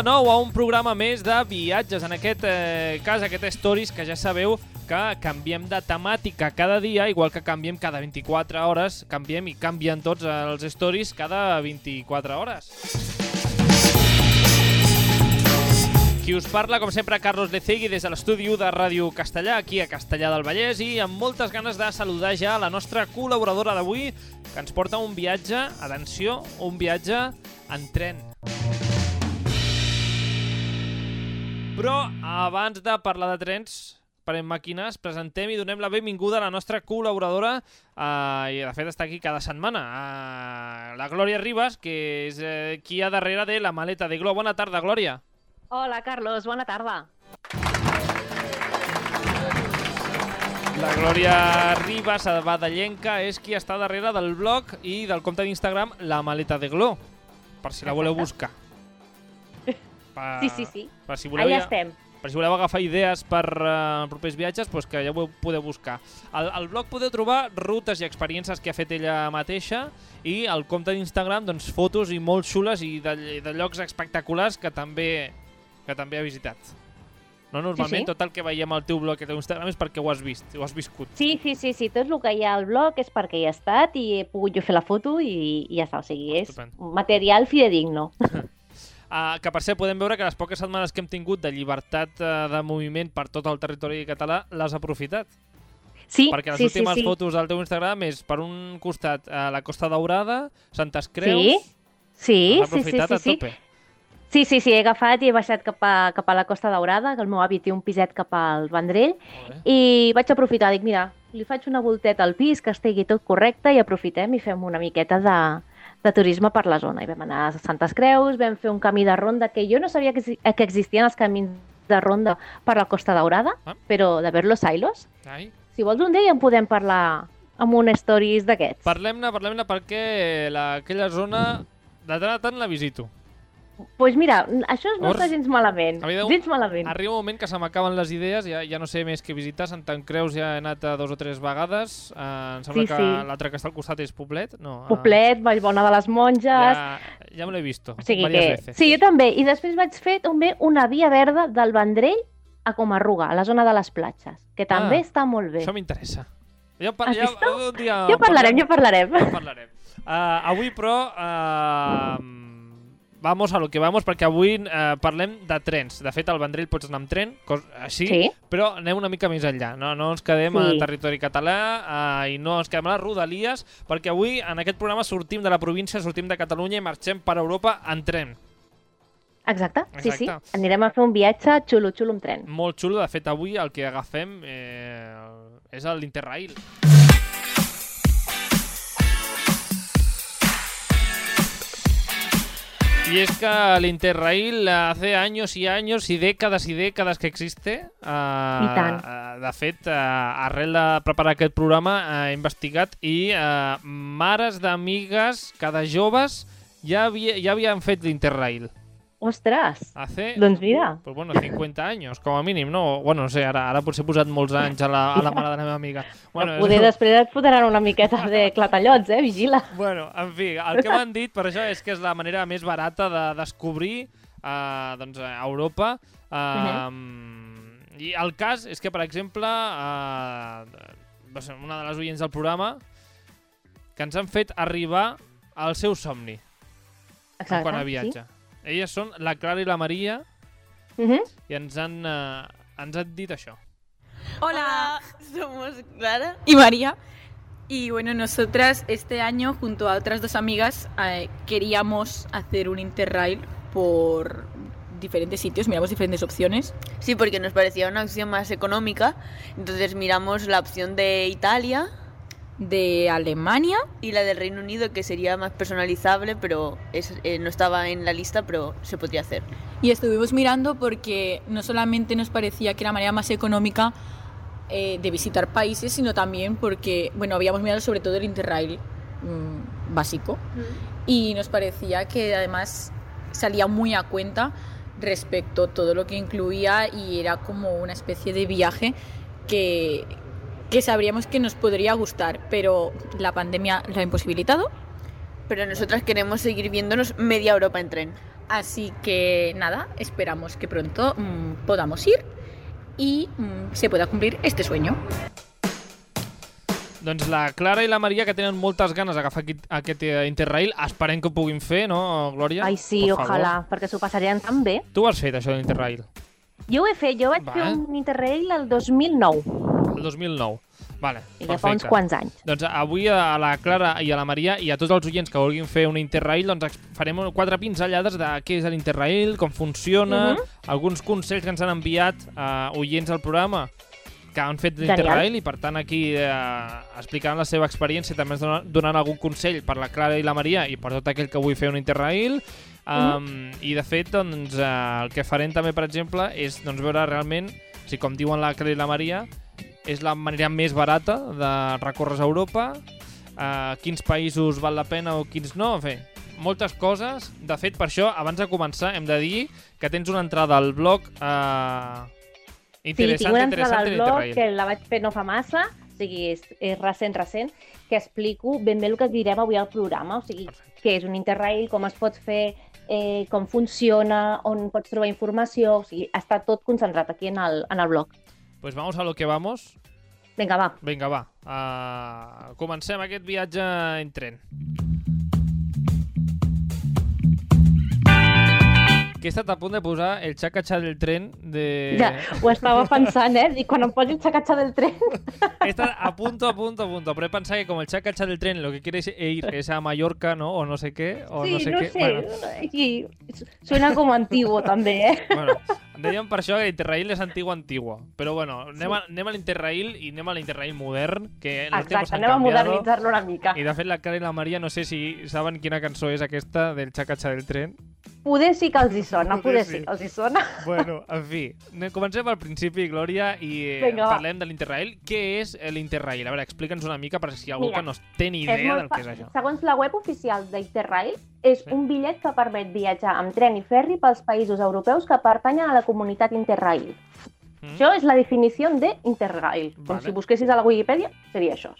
de nou a un programa més de viatges. En aquest eh, cas, aquest Stories, que ja sabeu que canviem de temàtica cada dia, igual que canviem cada 24 hores, canviem i canvien tots els Stories cada 24 hores. Qui us parla, com sempre, Carlos Lecegui, des de l'estudi 1 de Ràdio Castellà, aquí a Castellà del Vallès, i amb moltes ganes de saludar ja la nostra col·laboradora d'avui, que ens porta un viatge, atenció, un viatge en tren. Però abans de parlar de trens, per en màquines, presentem i donem la benvinguda a la nostra col·laboradora eh, i de fet està aquí cada setmana, eh, la Glòria Ribas, que és eh, qui hi ha darrere de la maleta de Glo. Bona tarda, Glòria. Hola, Carlos, bona tarda. La Glòria Ribas, Badellenca, és qui està darrere del blog i del compte d'Instagram La Maleta de Glo, per si la voleu buscar. Per, Sí, sí, sí. Per si voleu, Allà ja, estem. per si voleu agafar idees per uh, propers viatges, doncs que ja ho podeu buscar. Al, al blog podeu trobar rutes i experiències que ha fet ella mateixa i al compte d'Instagram doncs, fotos i molt xules i de, de llocs espectaculars que també, que també ha visitat. No, normalment sí. tot el que veiem al teu blog i al teu Instagram és perquè ho has vist, ho has viscut. Sí, sí, sí, sí, tot el que hi ha al blog és perquè hi he estat i he pogut jo fer la foto i, i ja està, o sigui, és Estupend. material fidedigno. Uh, que per cert podem veure que les poques setmanes que hem tingut de llibertat uh, de moviment per tot el territori català l'has aprofitat. Sí, perquè les sí, últimes sí, sí. fotos del teu Instagram és per un costat uh, la Costa Daurada, Santes Creus... Sí, sí, sí, sí, sí, a sí. tope. Sí, sí, sí, he agafat i he baixat cap a, cap a la Costa Daurada, que el meu avi té un piset cap al Vendrell, i vaig aprofitar, dic, mira, li faig una volteta al pis, que estigui tot correcte, i aprofitem i fem una miqueta de, de turisme per la zona. I vam anar a Santes Creus, vam fer un camí de ronda, que jo no sabia que, que existien els camins de ronda per la Costa Daurada, Ah. però de ver-los Silos. Ai. Si vols un dia en podem parlar amb un stories d'aquests. Parlem-ne, parlem-ne perquè la, aquella zona de tant a tant la visito. Pues mira, això no Llavors, està gens malament. a mi deu- Gens malament. Arriba un moment que se m'acaben les idees, ja, ja no sé més què visitar. Sant Creus ja he anat a dos o tres vegades. Uh, em sembla Sí, que sí. l'altre que està al costat és Poblet. No, ah, Poblet, Vallbona de les Monges... Ja, ja me l'he visto, O sigui que... veces. Sí, jo també. I després vaig fer també una via verda del Vendrell a Comarruga, a la zona de les platges, que també Ah, està molt bé. Això m'interessa. Ja, par ja, vist? un dia Ja parlarem, ja parlarem. Ja parlarem. Uh, avui, però, uh, vamos a lo que vamos, perquè avui uh, parlem de trens. De fet, al Vendrell pots anar amb tren, cos, així, Sí. però anem una mica més enllà. No, no ens quedem Sí. a territori català uh, i no ens quedem a les rodalies, perquè avui en aquest programa sortim de la província, sortim de Catalunya i marxem per Europa en tren. Exacte, sí, sí. Exacte. Anirem a fer un viatge xulo-xulo amb tren. Molt xulo, de fet, avui el que agafem eh, és l'Interrail. Y es que el Interrail hace años y años y décadas y décadas que existe. Uh, I tant. Uh, de fet, uh, arrel de preparar aquest programa uh, he investigat i uh, mares d'amigues, cada joves, ja, havia, ja havien fet l'Interrail. Ostres! Hace Doncs mira, pues bueno, 50 años, com a mínim, no? Bueno, no sé, ara, ara potser he posat molts anys a la, a la mare de la meva amiga. bueno, és- poder després et fotran una miqueta de clatallots, eh? Vigila. Bueno, en fi, el que m'han dit per això és que és la manera més barata de descobrir uh, doncs, a Europa. Uh, I el cas és que, per exemple, uh, una de les oients del programa que ens han fet arribar al seu somni Exacte, quan a viatge. Elles són la Clara i la Maria Sí. Mhm. i ens han, uh, ens han dit això. Hola, somos Clara y María. Y bueno, nosotras este año, junto a otras dos amigas, eh, queríamos hacer un interrail por diferentes sitios, miramos diferentes opciones. Sí, porque nos parecía una opción más económica. Entonces miramos la opción de Italia De Alemania, y la del Reino Unido, que sería más personalizable, pero es- eh, no estaba en la lista, pero se podría hacer. y estuvimos mirando porque no solamente nos parecía que era la manera más económica eh, de visitar países, sino también porque, bueno, habíamos mirado sobre todo el interrail mm, básico. y nos parecía que además salía muy a cuenta respecto a todo lo que incluía y era como una especie de viaje que, que sabríamos que nos podría gustar, pero la pandemia lo ha imposibilitado. Pero nosotras queremos seguir viéndonos media Europa en tren. Así que nada, esperamos que pronto mm, podamos ir y mm, se pueda cumplir este sueño. Doncs la Clara i la Maria, que tenen moltes ganes d'agafar aquest, aquest eh, Interrail, esperem que ho puguin fer, no, Glòria? Ai, sí, Por favor. ojalà, perquè s'ho passarien tan bé. Tu ho has fet, això de l'Interrail, Jo ho he fet, jo vaig Va. fer un Interrail el 2009, el 2009. Vale, i ja fa uns quants anys. Doncs avui a la Clara i a la Maria i a tots els oients que vulguin fer un Interrail, doncs farem quatre pinzellades de què és l'Interrail, com funciona, Mhm. alguns consells que ens han enviat uh, oients al programa que han fet l'Interrail i per tant aquí eh, explicaran la seva experiència també ens donen, donen algun consell per la Clara i la Maria i per tot aquell que vulgui fer un Interrail um, i de fet doncs, eh, el que farem també per exemple és doncs, veure realment si com diuen la Clara i la Maria és la manera més barata de recórrer a Europa uh, quins països val la pena o quins no en fi, moltes coses de fet per això abans de començar hem de dir que tens una entrada al blog uh, Sí, tinc interessant, una entrada interessant al blog que la vaig fer no fa massa, o sigui, és, és recent, recent, que explico ben bé el que direm avui al programa, o sigui, Perfecte. què és un Interrail, com es pot fer, eh, com funciona, on pots trobar informació, o sigui, està tot concentrat aquí en el, en el blog. Pues vamos a lo que vamos. Vinga, va. vinga va, uh, comencem aquest viatge en tren que he estat a punt de posar el xacatxà del tren de... Ja, ho estava pensant, eh? I quan em posi el xacatxa del tren... He estat a punto, a punto, a punto. Pero he pensado que como el chacacha del tren lo que quiere es ir es a Mallorca, ¿no? O no sé qué. O sí, no sé no qué. sé, Bueno, aquí suena com antiguo, també, eh? bueno, dèiem per això que l'Interrail és antigua, antigua. Però bueno, anem, a, anem a l'Interrail i anem a l'Interrail modern, que tiempos Exacte, han anem a modernitzar-lo una mica. I de fet la Clara i la Maria no sé si saben quina cançó és aquesta del xacatxa del tren. Poder sí que els hi sona, Poder poder sí. sí que els hi sona. Bueno, en fi, comencem al principi, Glòria, i eh, Vinga, va. parlem de l'Interrail. Què és eh, l'Interrail? A veure, explica'ns una mica per si algú Mira, que no té ni idea del que és això. Segons la web oficial d'Interrail, és Sí. un bitllet que permet viatjar amb tren i ferri pels països europeus que pertanyen a la comunitat Interrail. Mm? Això és la definició d'Interrail. Com Vale. si busquessis a la Wikipedia, seria això.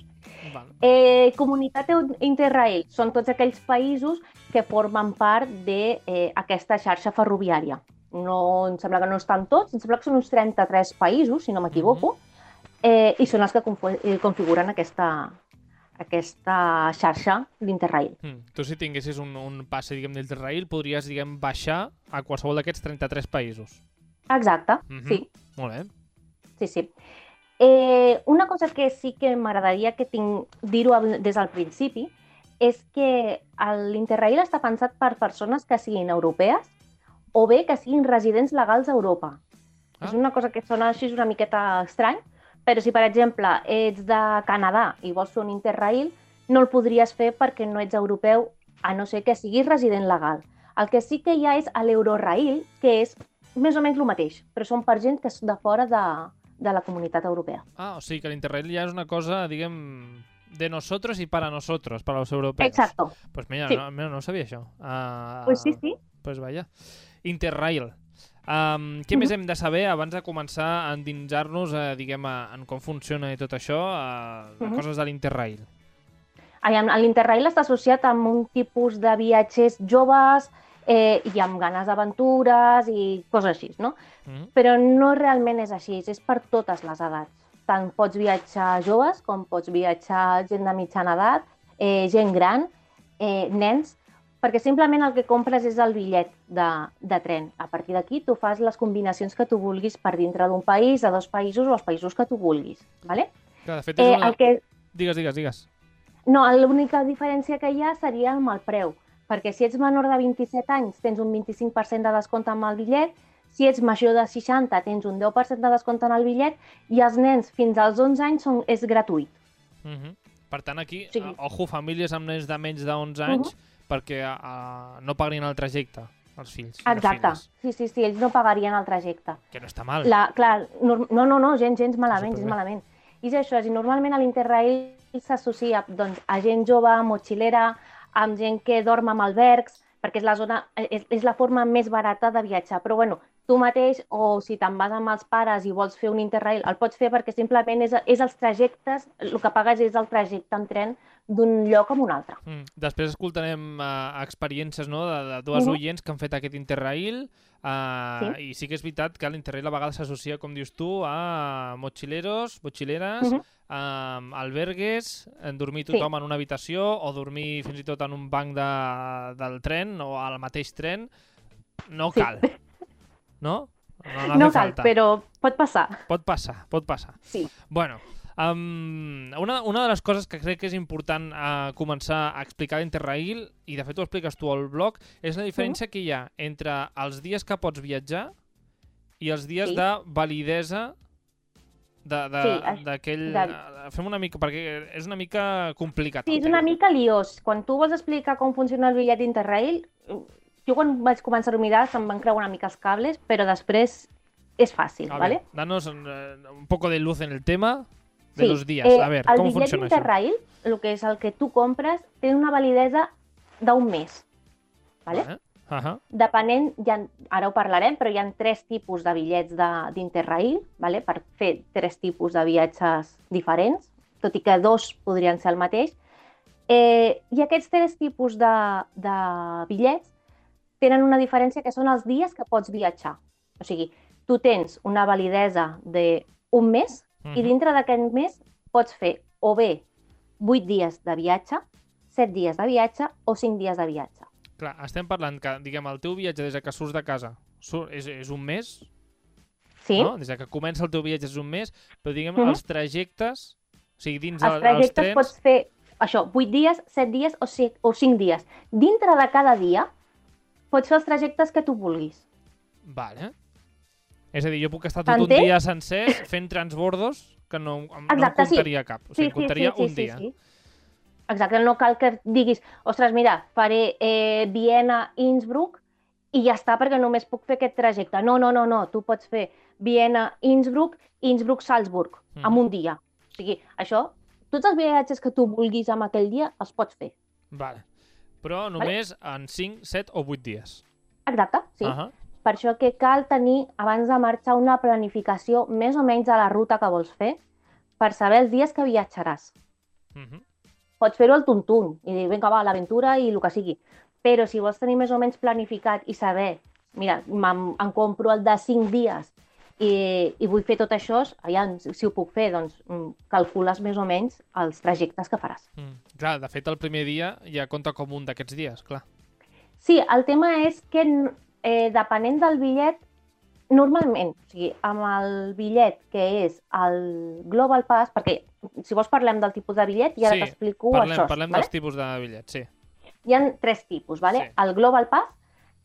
Val. Eh, comunitat Interrail són tots aquells països que formen part d'aquesta xarxa ferroviària. No, em sembla que no estan tots, em sembla que són uns 33 països, si no m'equivoco, eh, i són els que eh, configuren aquesta, aquesta xarxa d'Interrail. Mm. Tu si tinguessis un, un passe, diguem, d'Interrail, podries, diguem, baixar a qualsevol d'aquests 33 països. Exacte, Mhm. sí, Molt bé. sí, sí. Eh, una cosa que sí que m'agradaria que tinc dir-ho des del principi és que l'Interrail està pensat per persones que siguin europees o bé que siguin residents legals a Europa. Ah. És una cosa que sona així una miqueta estrany, però si, per exemple, ets de Canadà i vols fer un Interrail, no el podries fer perquè no ets europeu, a no ser que siguis resident legal. El que sí que hi ha és l'Eurorail, que és més o menys el mateix, però són per gent que és de fora de, de la comunitat europea. Ah, o sigui que l'Interrail ja és una cosa, diguem, de nosotros y para nosotros, para los europeos. Exacto. Pues mira, Sí. no, no sabia això. Ah, Pues sí, sí. Pues vaya. Interrail. Um, què més hem de saber abans de començar a endinsar-nos, eh, diguem, a, en com funciona i tot això, a, a Mhm. coses de l'Interrail? L'Interrail està associat amb un tipus de viatgers joves eh, i amb ganes d'aventures i coses així, no? Mm? Però no realment és així, és per totes les edats. Tant pots viatjar joves com pots viatjar gent de mitjana edat, eh, gent gran, eh, nens, perquè simplement el que compres és el bitllet de, de tren. A partir d'aquí tu fas les combinacions que tu vulguis per dintre d'un país, de dos països o els països que tu vulguis. ¿vale? Que de fet és Eh, una... el que, Digues, digues, digues. no, l'única diferència que hi ha seria amb el preu, perquè si ets menor de 27 anys tens un 25% de descompte amb el bitllet, si ets major de 60 tens un 10% de descompte en el bitllet i els nens fins als 11 anys són, és gratuït. Mm Per tant, aquí, Sí. sí. ojo, famílies amb nens de menys de 11 anys, perquè uh, no paguin el trajecte, els fills. Exacte, sí, sí, sí, ells no pagarien el trajecte. Que no està mal. La, clar, nor- no, no, no, gens, gens malament, gens malament. I és això, i normalment a l'Interrail s'associa doncs, a gent jove, motxilera, amb gent que dorm amb albergs, perquè és la, zona, és, és la forma més barata de viatjar. Però bueno, tu mateix o si te'n vas amb els pares i vols fer un interrail, el pots fer perquè simplement és, és els trajectes, el que pagues és el trajecte en tren d'un lloc a un altre. Mm. Després escoltarem uh, experiències no, de, de dues Mhm. -huh. oients que han fet aquest Interrail uh, sí. i sí que és veritat que l'Interrail a vegades s'associa, com dius tu, a mochileros, mochileres, uh Mhm. -huh. uh, albergues, en dormir Sí. tothom en una habitació o dormir fins i tot en un banc de, del tren o al mateix tren. No Sí. No? No, No, cal, falta. però pot passar. Pot passar, pot passar. Sí. Bueno, um, una, una de les coses que crec que és important uh, començar a explicar d'Interrail, i de fet ho expliques tu al blog, és la diferència que hi ha entre els dies que pots viatjar i els dies Sí. de validesa de- de- Sí, d'aquell... de- De... Fem una mica, perquè és una mica complicat. Sí, és una mica liós. Quan tu vols explicar com funciona el bitllet d'Interrail, jo quan vaig començar a mirar se'm van creuar una mica els cables, però després és fàcil, A ¿vale? ver, danos eh, un poco de luz en el tema de Sí, los días. eh, a ver, el ¿cómo funciona això? d'Interrail, el que és el que tu compres, té una validesa d'un mes, ¿vale? Vale. Ahà. Depenent, hi ha, ara ho parlarem, però hi ha tres tipus de bitllets de- d'Interrail, ¿vale? per fer tres tipus de viatges diferents, tot i que dos podrien ser el mateix. Eh, I aquests tres tipus de, de bitllets tenen una diferència que són els dies que pots viatjar. O sigui, tu tens una validesa d'un mes i Mhm. dintre d'aquest mes pots fer o bé 8 dies de viatge, 7 dies de viatge o 5 dies de viatge. Clar, estem parlant que, diguem, el teu viatge des que surts de casa sur, és, és un mes, Sí? no? Des que comença el teu viatge és un mes, però diguem, Mhm. els trajectes, o sigui, dins Els el, els trajectes trens... pots fer això, 8 dies, 7 dies o 5, o 5 dies. Dintre de cada dia pots fer els trajectes que tu vulguis. Vale. És a dir, jo puc estar tot un dia sencer fent transbordos que no, em- no em Exacte, sí. comptaria cap. O sigui, em comptaria un dia. Sí, sí. Exacte, no cal que diguis, ostres, mira, faré eh, Viena, Innsbruck i ja està perquè només puc fer aquest trajecte. No, no, no, no, tu pots fer Viena, Innsbruck, Innsbruck, Salzburg, Mhm. en un dia. O sigui, això, tots els viatges que tu vulguis en aquell dia els pots fer. Vale. Però només en 5, 7 o 8 dies. Exacte, sí. Ahà. Per això que cal tenir, abans de marxar, una planificació més o menys de la ruta que vols fer per saber els dies que viatjaràs. Mhm. Pots fer-ho al tuntun i dir, vinga, va, l'aventura i el que sigui. Però si vols tenir més o menys planificat i saber, mira, em, em compro el de 5 dies i, i vull fer tot això, allà, si ho puc fer, doncs mm, calcules més o menys els trajectes que faràs. Mm. Clar, de fet, el primer dia ja compta com un d'aquests dies, clar. Sí, el tema és que eh, depenent del bitllet, normalment, o sigui, amb el bitllet que és el Global Pass, perquè si vols parlem del tipus de bitllet i ara Sí, t'explico això. parlem vale? dels tipus de bitllets, sí. Hi ha tres tipus, vale? Sí. El Global Pass,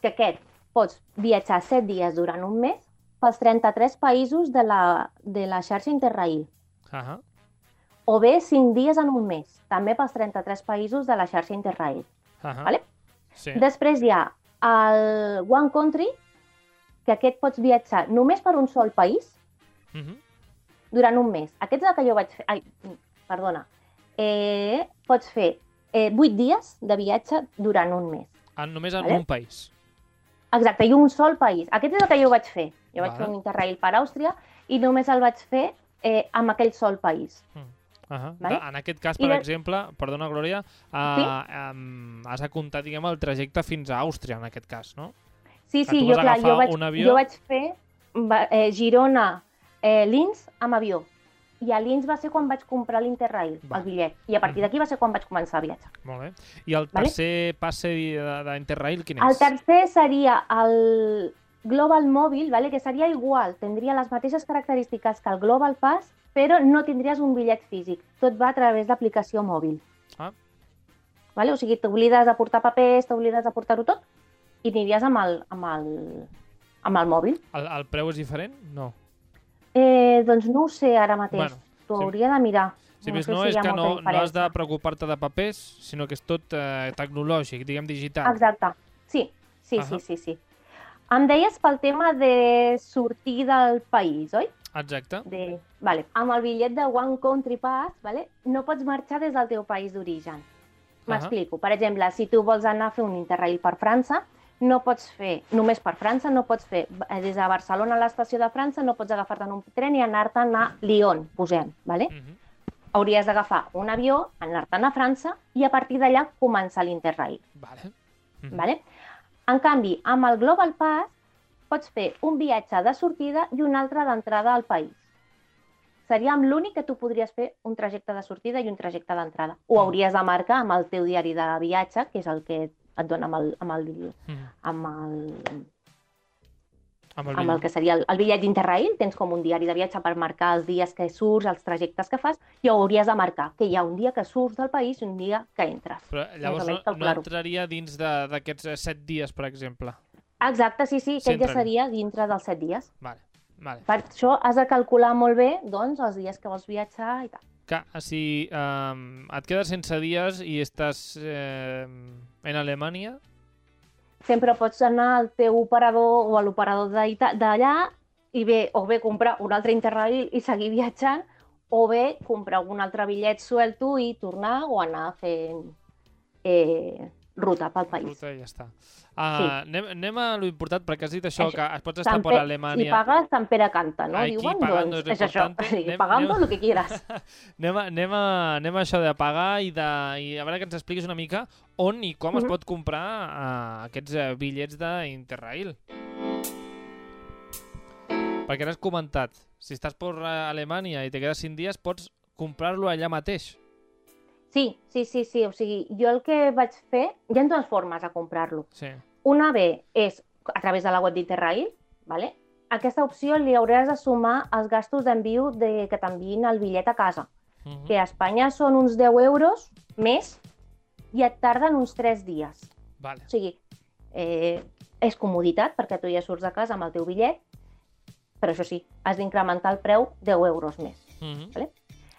que aquest pots viatjar 7 dies durant un mes pels 33 països de la, de la xarxa Interrail, Ahà. o bé 5 dies en un mes, també pels 33 països de la xarxa Interrail. Ahà. Vale? Sí. Després hi ha el One Country, que aquest pots viatjar només per un sol país Mhm. durant un mes. Aquest és el que jo vaig fer... Ai, perdona. Eh, pots fer eh, 8 dies de viatge durant un mes. En, només en Vale. un país. Exacte, i un sol país. Aquest és el que jo vaig fer. Jo vaig Vale. fer un Interrail per Àustria i només el vaig fer eh, amb aquell sol país. Ahà. Vale? En aquest cas, I per de- exemple, perdona, Glòria, uh, um, has de comptar, diguem, el trajecte fins a Àustria, en aquest cas, no? Sí, Que sí, jo, clar, jo vaig, avió? jo vaig fer eh, Girona, eh, Linz amb avió. I a Linz va ser quan vaig comprar l'Interrail, el bitllet. I a partir d'aquí va ser quan vaig començar a viatjar. Molt bé. I el Vale. tercer passe de- d'Interrail, quin és? El tercer seria el Global Mobile, ¿vale? que seria igual, tindria les mateixes característiques que el Global Pass, però no tindries un bitllet físic. Tot va a través d'aplicació mòbil. Ah. Vale? O sigui, t'oblides de portar papers, t'oblides de portar-ho tot i aniries amb el, amb el, amb el mòbil. El, el preu és diferent? No. Eh, doncs no ho sé ara mateix. Bueno, T'ho si- hauria de mirar. Si més sé no, si és que no, no has de preocupar-te de papers, sinó que és tot eh, tecnològic, diguem digital. Exacte. Sí, sí, Ahà. sí, sí, sí. Em deies pel tema de sortir del país, oi? Exacte. De... Vale. Amb el bitllet de One Country Pass, vale? no pots marxar des del teu país d'origen. M'explico. Per exemple, si tu vols anar a fer un Interrail per França, no pots fer, només per França, no pots fer eh, des de Barcelona a l'estació de França, no pots agafar-te un tren i anar-te'n a Lyon, posem, ¿vale? Mhm. hauries d'agafar un avió, anar-te'n a França i a partir d'allà començar l'Interrail. Vale. Mhm. Vale? En canvi, amb el Global Pass pots fer un viatge de sortida i un altre d'entrada al país. Seria amb l'únic que tu podries fer un trajecte de sortida i un trajecte d'entrada. Ho Mm. hauries de marcar amb el teu diari de viatge, que és el que et dona amb el, amb el, Mhm. amb el, Amb el amb el que seria el, el bitllet d'Interrail, tens com un diari de viatge per marcar els dies que surts, els trajectes que fas, i ho hauries de marcar, que hi ha un dia que surts del país i un dia que entres. Però llavors no, no entraria dins de- d'aquests eh, set dies, per exemple. Exacte, sí, sí, Sí, aquest ja seria dintre dels set dies. Vale, vale. Per això has de calcular molt bé doncs, els dies que vols viatjar i tal. Que, si um, et quedes sense dies i estàs eh, en Alemanya, Sempre pots anar al teu operador o a l'operador d'allà i bé, o bé comprar un altre Interrail i seguir viatjant, o bé comprar un altre bitllet suelto i tornar o anar fent eh, ruta pel país. ruta i ja està. Uh, anem, anem a lo important, perquè has dit això, Això. que es pots estar Sant per Pe- Alemanya. Si pagas, Sant Pere canta, no? Aquí Diuen, pagando doncs és això. Sí, Anem- pagando anem- lo que quieras. Anem a, anem, a, anem a això de pagar i, de, i a veure que ens expliquis una mica on i com es Mhm. pot comprar uh, aquests uh, bitllets d'Interrail. Perquè ara has comentat, si estàs per eh, Alemanya i te quedes 5 dies, pots comprar-lo allà mateix. Sí, sí, sí, sí. O sigui, jo el que vaig fer... Hi ha dues formes de comprar-lo. Sí. Una bé és a través de la web d'Interrail, ¿vale? aquesta opció li hauràs de sumar els gastos d'enviu de que t'enviïn el bitllet a casa, Uh -huh. que a Espanya són uns 10 euros més i et tarden uns 3 dies. Vale. O sigui, eh, és comoditat perquè tu ja surts de casa amb el teu bitllet, però això sí, has d'incrementar el preu 10 euros més. Uh -huh. Vale.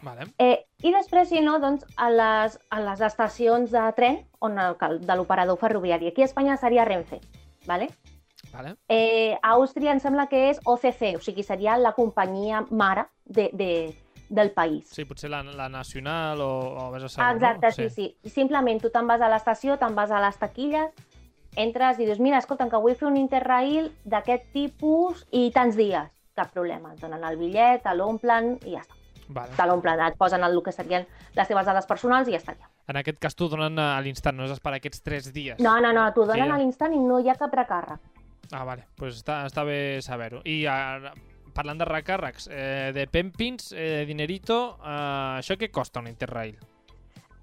Vale. Eh, I després, si no, doncs, a les, a les estacions de tren on el, de l'operador ferroviari. Aquí a Espanya seria Renfe. ¿vale? Vale. Eh, a Àustria em sembla que és OCC, o sigui, seria la companyia mare de, de, del país. Sí, potser la, la nacional o, o vés a saber, Exacte, no? sí, sí. Simplement tu te'n vas a l'estació, te'n vas a les taquilles, entres i dius, mira, escolta, que vull fer un interrail d'aquest tipus i tants dies. Cap problema, et donen el bitllet, l'omplen i ja està. Vale. Te l'omplen, et posen el que serien les teves dades personals i ja estaria. En aquest cas t'ho donen a l'instant, no has d'esperar aquests 3 dies. No, no, no, t'ho donen Sí. a l'instant i no hi ha cap recàrrec. Ah, vale, pues està, està bé saber-ho. I ara, parlant de recàrrecs, eh, de Pempins, eh, dinerito, eh, això què costa un Interrail?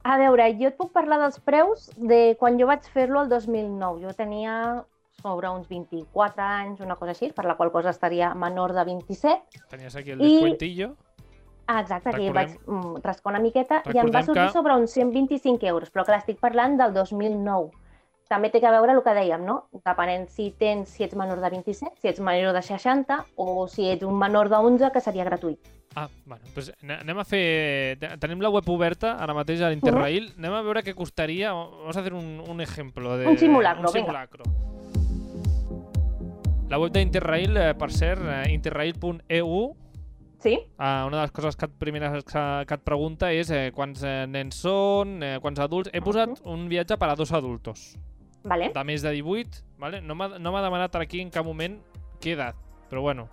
A veure, jo et puc parlar dels preus de quan jo vaig fer-lo el 2009. Jo tenia sobre uns 24 anys, una cosa així, per la qual cosa estaria menor de 27. Tenies aquí el I- descuentillo. Ah, exacte, aquí Recordem- vaig mm, rascar una miqueta i em Recordem va sortir que- sobre uns 125 euros, però clar, estic parlant del 2009. També té que veure el que dèiem, no? Depenent si tens, si ets menor de 27, si ets major de 60 o si ets un menor de 11, que seria gratuït. Ah, bueno, ane- anem a fer... te- Tenim la web oberta ara mateix a l'Interrail. Anem a veure què costaria. Vamos a hacer un, un ejemplo. De, Un simulacro, un venga. simulacro. La web d'Interrail, eh, per cert, eh, interrail.eu, Sí? Uh, una de les coses que et, primeres que, que et pregunta és eh, quants eh, nens són, eh, quants adults... He posat un viatge per a dos adultos, Vale. de més de 18, ¿vale? no m'ha no demanat aquí en cap moment què edat, però bueno,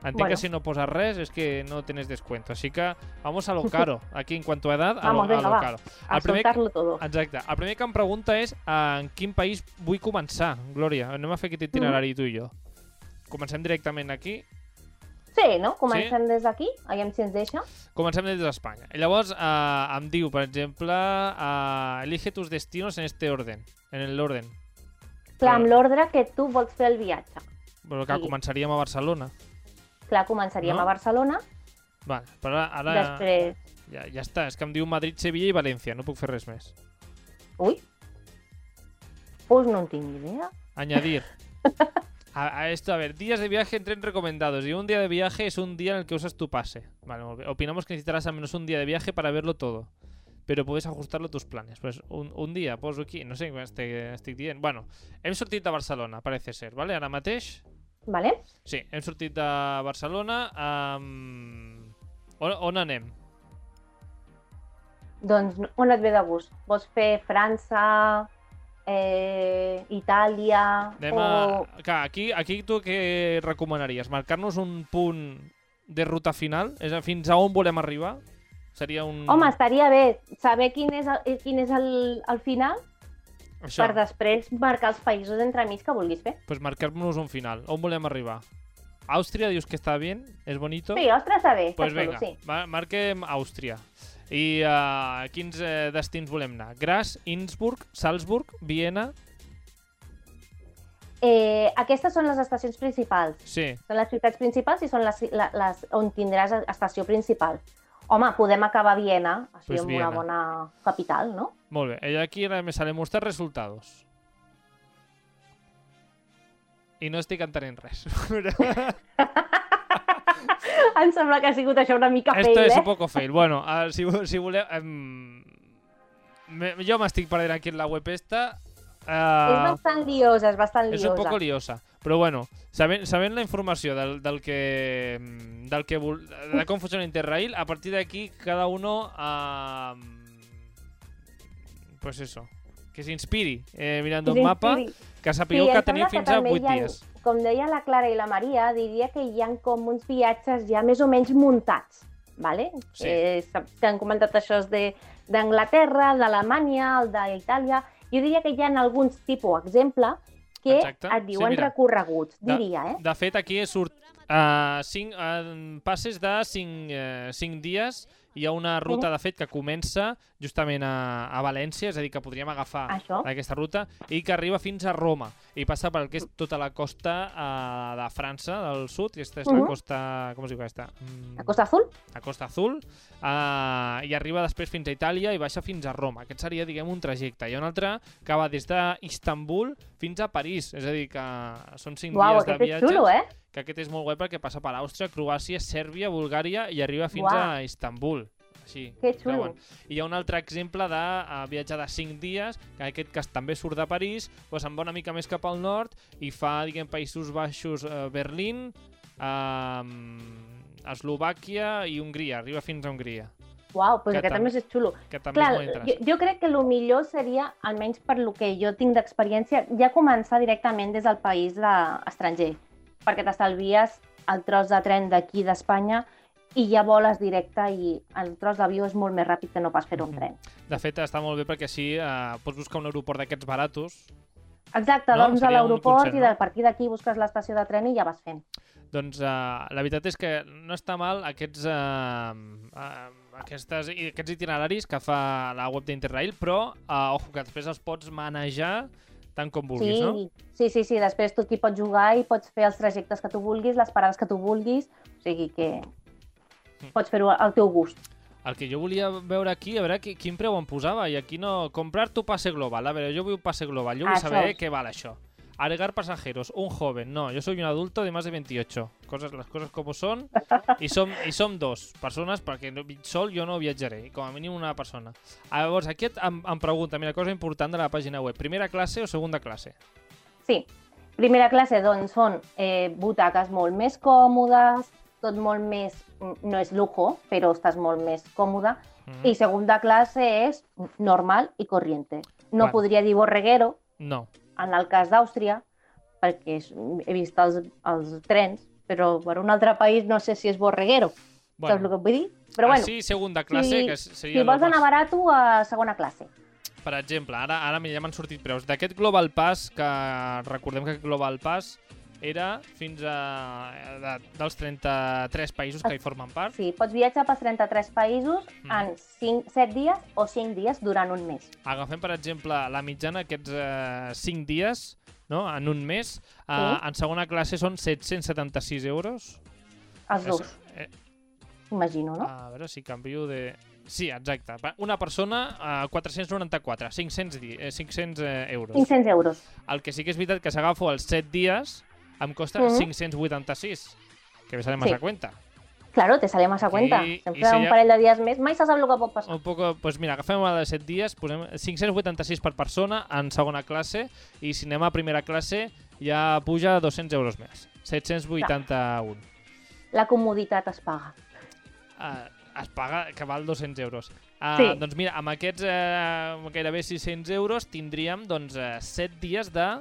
entenc Bueno. que si no poses res és que no tienes descuento, així que vamos a lo caro, aquí en cuanto a edad, a, Vamos, lo, a venga, lo va. caro. A El primer, todo. exacte, el primer que em pregunta és eh, en quin país vull començar, Glòria, anem a fer aquest itinerari tu i jo. Comencem directament aquí, Sí, no? Comencem des d'aquí, aviam si ens deixa. Comencem des d'Espanya. Llavors eh, em diu, per exemple, eh, elige tus destinos en este orden, en el orden. Clar, amb l'ordre que tu vols fer el viatge. Però que Sí. començaríem a Barcelona. Clar, començaríem No? a Barcelona, Vale, però ara, ara després... ja, ja està. És que em diu Madrid, Sevilla i València. No puc fer res més. Ui! Pues no en tinc idea. Añadir. A, a esto, a ver, días de viaje en tren recomendados. Y un día de viaje es un día en el que usas tu pase. Vale, opinamos que necesitarás al menos un día de viaje para verlo todo. Pero puedes ajustarlo a tus planes. Pues un, un dia, poso aquí, no sé estic, estic dient. Bueno, hem sortit de Barcelona, parece ser, vale? Ara mateix, Vale? sí, hem sortit de Barcelona. Um... On, on anem? Doncs on et ve de gust? Vols fer França, eh, Itàlia Anem o... a... Clar, aquí, aquí tu què recomanaries? Marcar-nos un punt de ruta final? És a, fins a on volem arribar? Seria un... Home, estaria bé saber quin és el, quin és el, el final Això, per després marcar els països entremig que vulguis fer. pues marcar-nos un final. On volem arribar? Àustria, dius que està bien? És bonito? Sí, ostres, està bé, pues està xulo, vinga, sí. ma- marquem Àustria. I uh, quins eh, destins volem anar? Graz, Innsbruck, Salzburg, Viena... Eh, aquestes són les estacions principals. Sí, Són les ciutats principals i són les, la- les on tindràs estació principal. Home, podem acabar a Viena, així Pues amb Viena. una bona capital, no? molt bé. I aquí ara me sale mostrar resultados. I no estic entenent res. em sembla que ha sigut això una mica Esto fail, es eh? un poco fail. Bueno, uh, si, si voleu... Um, me, jo m'estic perdent aquí en la web esta. És Uh, bastant liosa, és bastant és liosa. un poco liosa. Però bueno, sabent, sabent la informació del, del que... Del que vol, de com funciona Interrail, a partir d'aquí cada uno... Uh, pues eso, que s'inspiri eh, mirando un mapa, que sapigueu Sí, que teniu fins a també 8 hi ha- dies. Com deia la Clara i la Maria, diria que hi ha com uns viatges ja més o menys muntats, ¿vale? Sí. Eh, T'han comentat això de- d'Anglaterra, d'Alemanya, el d'Itàlia... Jo diria que hi ha alguns tipus exemple que Exacte. et Sí, diuen mira. recorreguts, De- diria, eh? De fet, aquí surt uh, cinc, uh, passes de 5 uh, cinc dies. Hi ha una ruta, de fet, que comença justament a, a València, és a dir, que podríem agafar Això. aquesta ruta, i que arriba fins a Roma, i passa per el que és tota la costa uh, de França, del sud, i aquesta és la Mhm. costa... Com es diu aquesta? Mm, La Costa Azul? la Costa Azul, uh, i arriba després fins a Itàlia i baixa fins a Roma. Aquest seria, diguem, un trajecte. Hi ha un altre que va des d'Istanbul fins a París, és a dir, que són 5 Uau, dies de viatge xulo, eh? que aquest és molt guai perquè passa per Àustria, Croàcia, Sèrbia, Bulgària i arriba fins Uau. a Istanbul. Així, Que xulo. creuen. I hi ha un altre exemple de uh, viatge de 5 dies, que en aquest cas també surt de París, doncs se'n va una mica més cap al nord i fa, diguem, Països Baixos, uh, Berlín, uh, Eslovàquia i Hongria, arriba fins a Hongria, Uau, doncs Que aquest també- també és xulo. que també Clar, és jo, jo crec que el millor seria, almenys per lo que jo tinc d'experiència, ja començar directament des del país de, estranger, perquè t'estalvies el tros de tren d'aquí d'Espanya i ja voles directe i el tros d'avió és molt més ràpid que no pas fer un tren. De fet, està molt bé perquè així uh, pots buscar un aeroport d'aquests baratos Exacte, No? dorms a Seria un l'aeroport i a partir d'aquí busques l'estació de tren i ja vas fent. Doncs uh, la veritat és que no està mal aquests, uh, uh, aquestes, aquests itineraris que fa la web d'Interrail, però uh, ojo, que després els pots manejar tant com vulguis, sí, no? sí, sí, sí, després tu t'hi pots jugar i pots fer els trajectes que tu vulguis, les parades que tu vulguis, o sigui que Mm. pots fer-ho al teu gust. El que jo volia veure aquí, a veure qui, quin preu em posava, i aquí no... Comprar tu pase global. A veure, jo vull un pase global, jo vull Això. saber què val això. Agregar pasajeros, un joven, no, yo soy un adulto de más de 28. Cosas, las cosas como son. I som, i som dos persones, perquè no, sol jo no viatjaré, com a mínim una persona. Llavors, aquí et- em, em pregunta, mira, cosa important de la pàgina web, primera classe o segunda classe? Sí, primera classe doncs són eh, butaques molt més còmodes, tot molt més, no és lujo, però estàs molt més còmode, Mm. i segunda classe és normal i corriente. No Bueno. podria dir borreguero, No. En el cas d'Àustria, perquè he vist els, els trens, però per un altre país no sé si és borreguero, bueno. saps el que vull dir? Però bueno, Així, segunda classe, si, que seria... si vols anar barat, a segona classe. Per exemple, ara, ara ja m'han sortit preus. D'aquest Global Pass, que recordem que aquest Global Pass era fins a... De, dels 33 països que hi formen part. Sí, pots viatjar pels 33 països Mm. en 5, 7 dies o 5 dies durant un mes. Agafem, per exemple, la mitjana, aquests eh, 5 dies, no? en un mes. Eh, Sí. En segona classe són 776 euros. Els dos, eh, imagino, no? A veure si canvio de... Sí, exacte. Una persona, eh, 494, 500, di eh, 500 eh, euros. 500 euros. El que sí que és veritat que s'agafo els 7 dies em costa Mhm. 586, que me sale más Sí. a cuenta. Claro, te sale más a cuenta. I- Sempre i si un ja- parell de dies més, mai se sap el que pot passar. Un poco, pues mira, agafem la de 7 dies, posem 586 per persona en segona classe i si anem a primera classe ja puja 200 euros més. 781. La comoditat es paga. Uh, es paga que val 200 euros. Uh, Sí. Doncs mira, amb aquests uh, gairebé 600 euros tindríem doncs, uh, 7 dies de,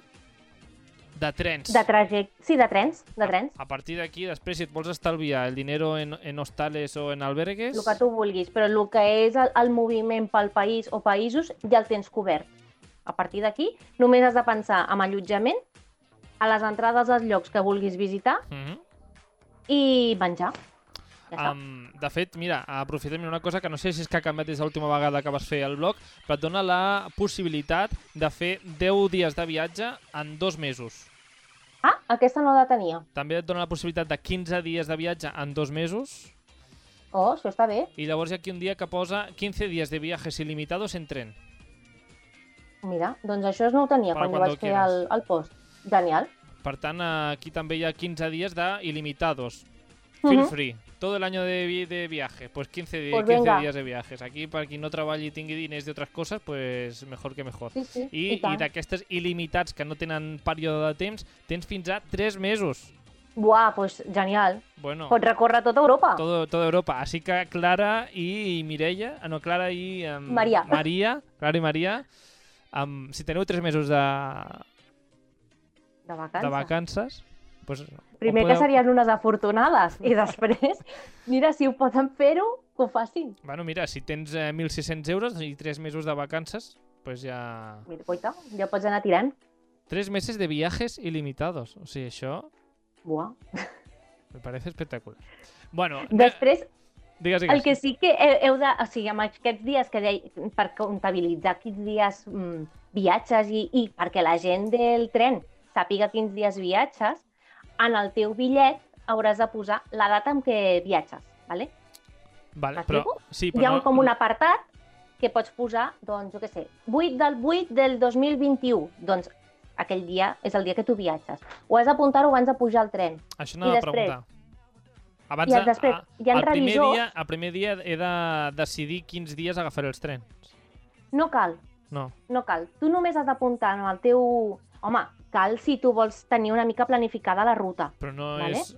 de trens. De trajecte... Sí, de trens, de trens. A partir d'aquí, després, si et vols estalviar el dinero en, en hostales o en albergues... El que tu vulguis, però el que és el, el moviment pel país o països ja el tens cobert. A partir d'aquí, només has de pensar en allotjament, a les entrades als llocs que vulguis visitar Mhm. i menjar. Ja. Um, de fet, mira, aprofitem una cosa que no sé si és que ha canviat des de l'última vegada que vas fer el blog, però et dona la possibilitat de fer 10 dies de viatge en dos mesos. Ah, aquesta no la tenia. També et dona la possibilitat de 15 dies de viatge en dos mesos Oh, això està bé. i llavors hi ha aquí un dia que posa 15 dies de viajes ilimitados en tren. Mira, doncs això no ho tenia Para quan cuando vaig fer el, el post. Genial. Per tant, aquí també hi ha 15 dies de Feel free. Todo el año de, vi- de viaje, pues 15, di- Pues 15 venga. días de viajes. Aquí, para quien no treballi i tingui diners d'altres coses, pues mejor que mejor. Sí, sí, I, i i tant. d'aquestes il·limitats que no tenen període de temps, tens fins a 3 mesos. Buah, doncs genial. Bueno, Pots recórrer tota Europa. todo, toda Europa. Así que Clara i Mireia, ah, no, Clara i... Um, Maria. Maria, Clara i Maria, um, si teniu 3 mesos de, De vacances. de vacances, pues, Primer ho que podeu- serien unes afortunades i després, mira, si ho poden fer-ho, que ho facin. Bueno, mira, si tens eh, 1.600 euros i 3 mesos de vacances, pues ja... Mira, coita, ja pots anar tirant. 3 meses de viajes ilimitados. O sigui, això Buah. me parece espectacular. Bueno, Després, digues, digues. el que sí que heu, de... O sigui, amb aquests dies que dei, per comptabilitzar quins dies mm, viatges i, i perquè la gent del tren sàpiga quins dies viatges, en el teu bitllet hauràs de posar la data en què viatges, ¿vale? Vale, però, sí, Hi però ha no, un, com un apartat que pots posar, doncs, jo què sé, 8 del 8 del 2021. Doncs aquell dia és el dia que tu viatges. Ho has d'apuntar-ho abans de pujar al tren. això de després- preguntar. Abans I de, després a- hi ha el primer revisors- dia, el primer dia he de decidir quins dies agafaré els trens. No cal, No. no cal. Tu només has d'apuntar en el teu... Home, cal si tu vols tenir una mica planificada la ruta. Però no Vale. és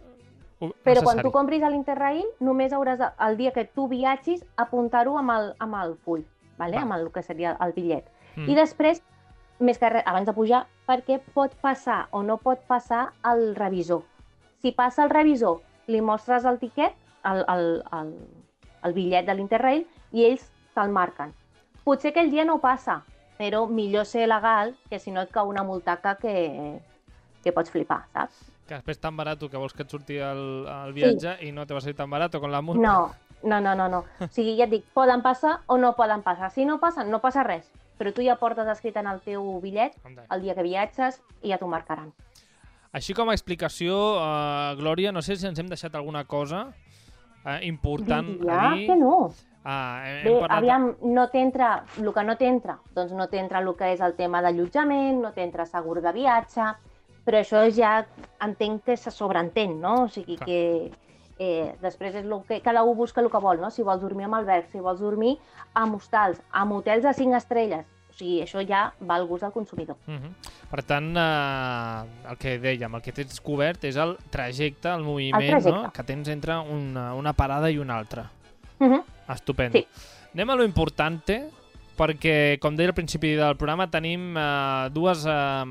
uh, Però quan necessari. tu compris a l'Interrail, només hauràs, de, el dia que tu viatgis, apuntar-ho amb, el, amb el full, vale? Va. amb el que seria el bitllet. Mm. I després, més que res, abans de pujar, perquè pot passar o no pot passar el revisor. Si passa el revisor, li mostres el tiquet, el, el, el, el bitllet de l'Interrail, i ells te'l marquen. Potser aquell dia no passa, però millor ser legal que si no et cau una multaca que, que pots flipar, saps? Que després tan barat que vols que et surti el, el viatge i no te va salir tan barat con la multa. No, no, no, no, no. O sigui, ja et dic, poden passar o no poden passar. Si no passen, no passa res. Però tu ja portes escrit en el teu bitllet el dia que viatges i ja t'ho marcaran. Així com a explicació, uh, Glòria, no sé si ens hem deixat alguna cosa uh, important Diria a dir. que no. Hem, Bé, hem parlat... aviam, no t'entra, el que no t'entra, doncs no t'entra el que és el tema d'allotjament, no t'entra segur de viatge, però això ja entenc que se sobreentén, no? O sigui Clar. que eh, després és lo que cada un busca el que vol, no? Si vols dormir amb alberg, si vols dormir amb hostals, amb hotels de 5 estrelles, o sigui, això ja va al gust del consumidor. Uh -huh. Per tant, uh, el que dèiem, el que tens cobert és el trajecte, el moviment trajecte. no? que tens entre una, una parada i una altra. Uh -huh. Estupendo. Sí. Anem a lo importante, perquè, com deia al principi del programa, tenim uh, dues uh,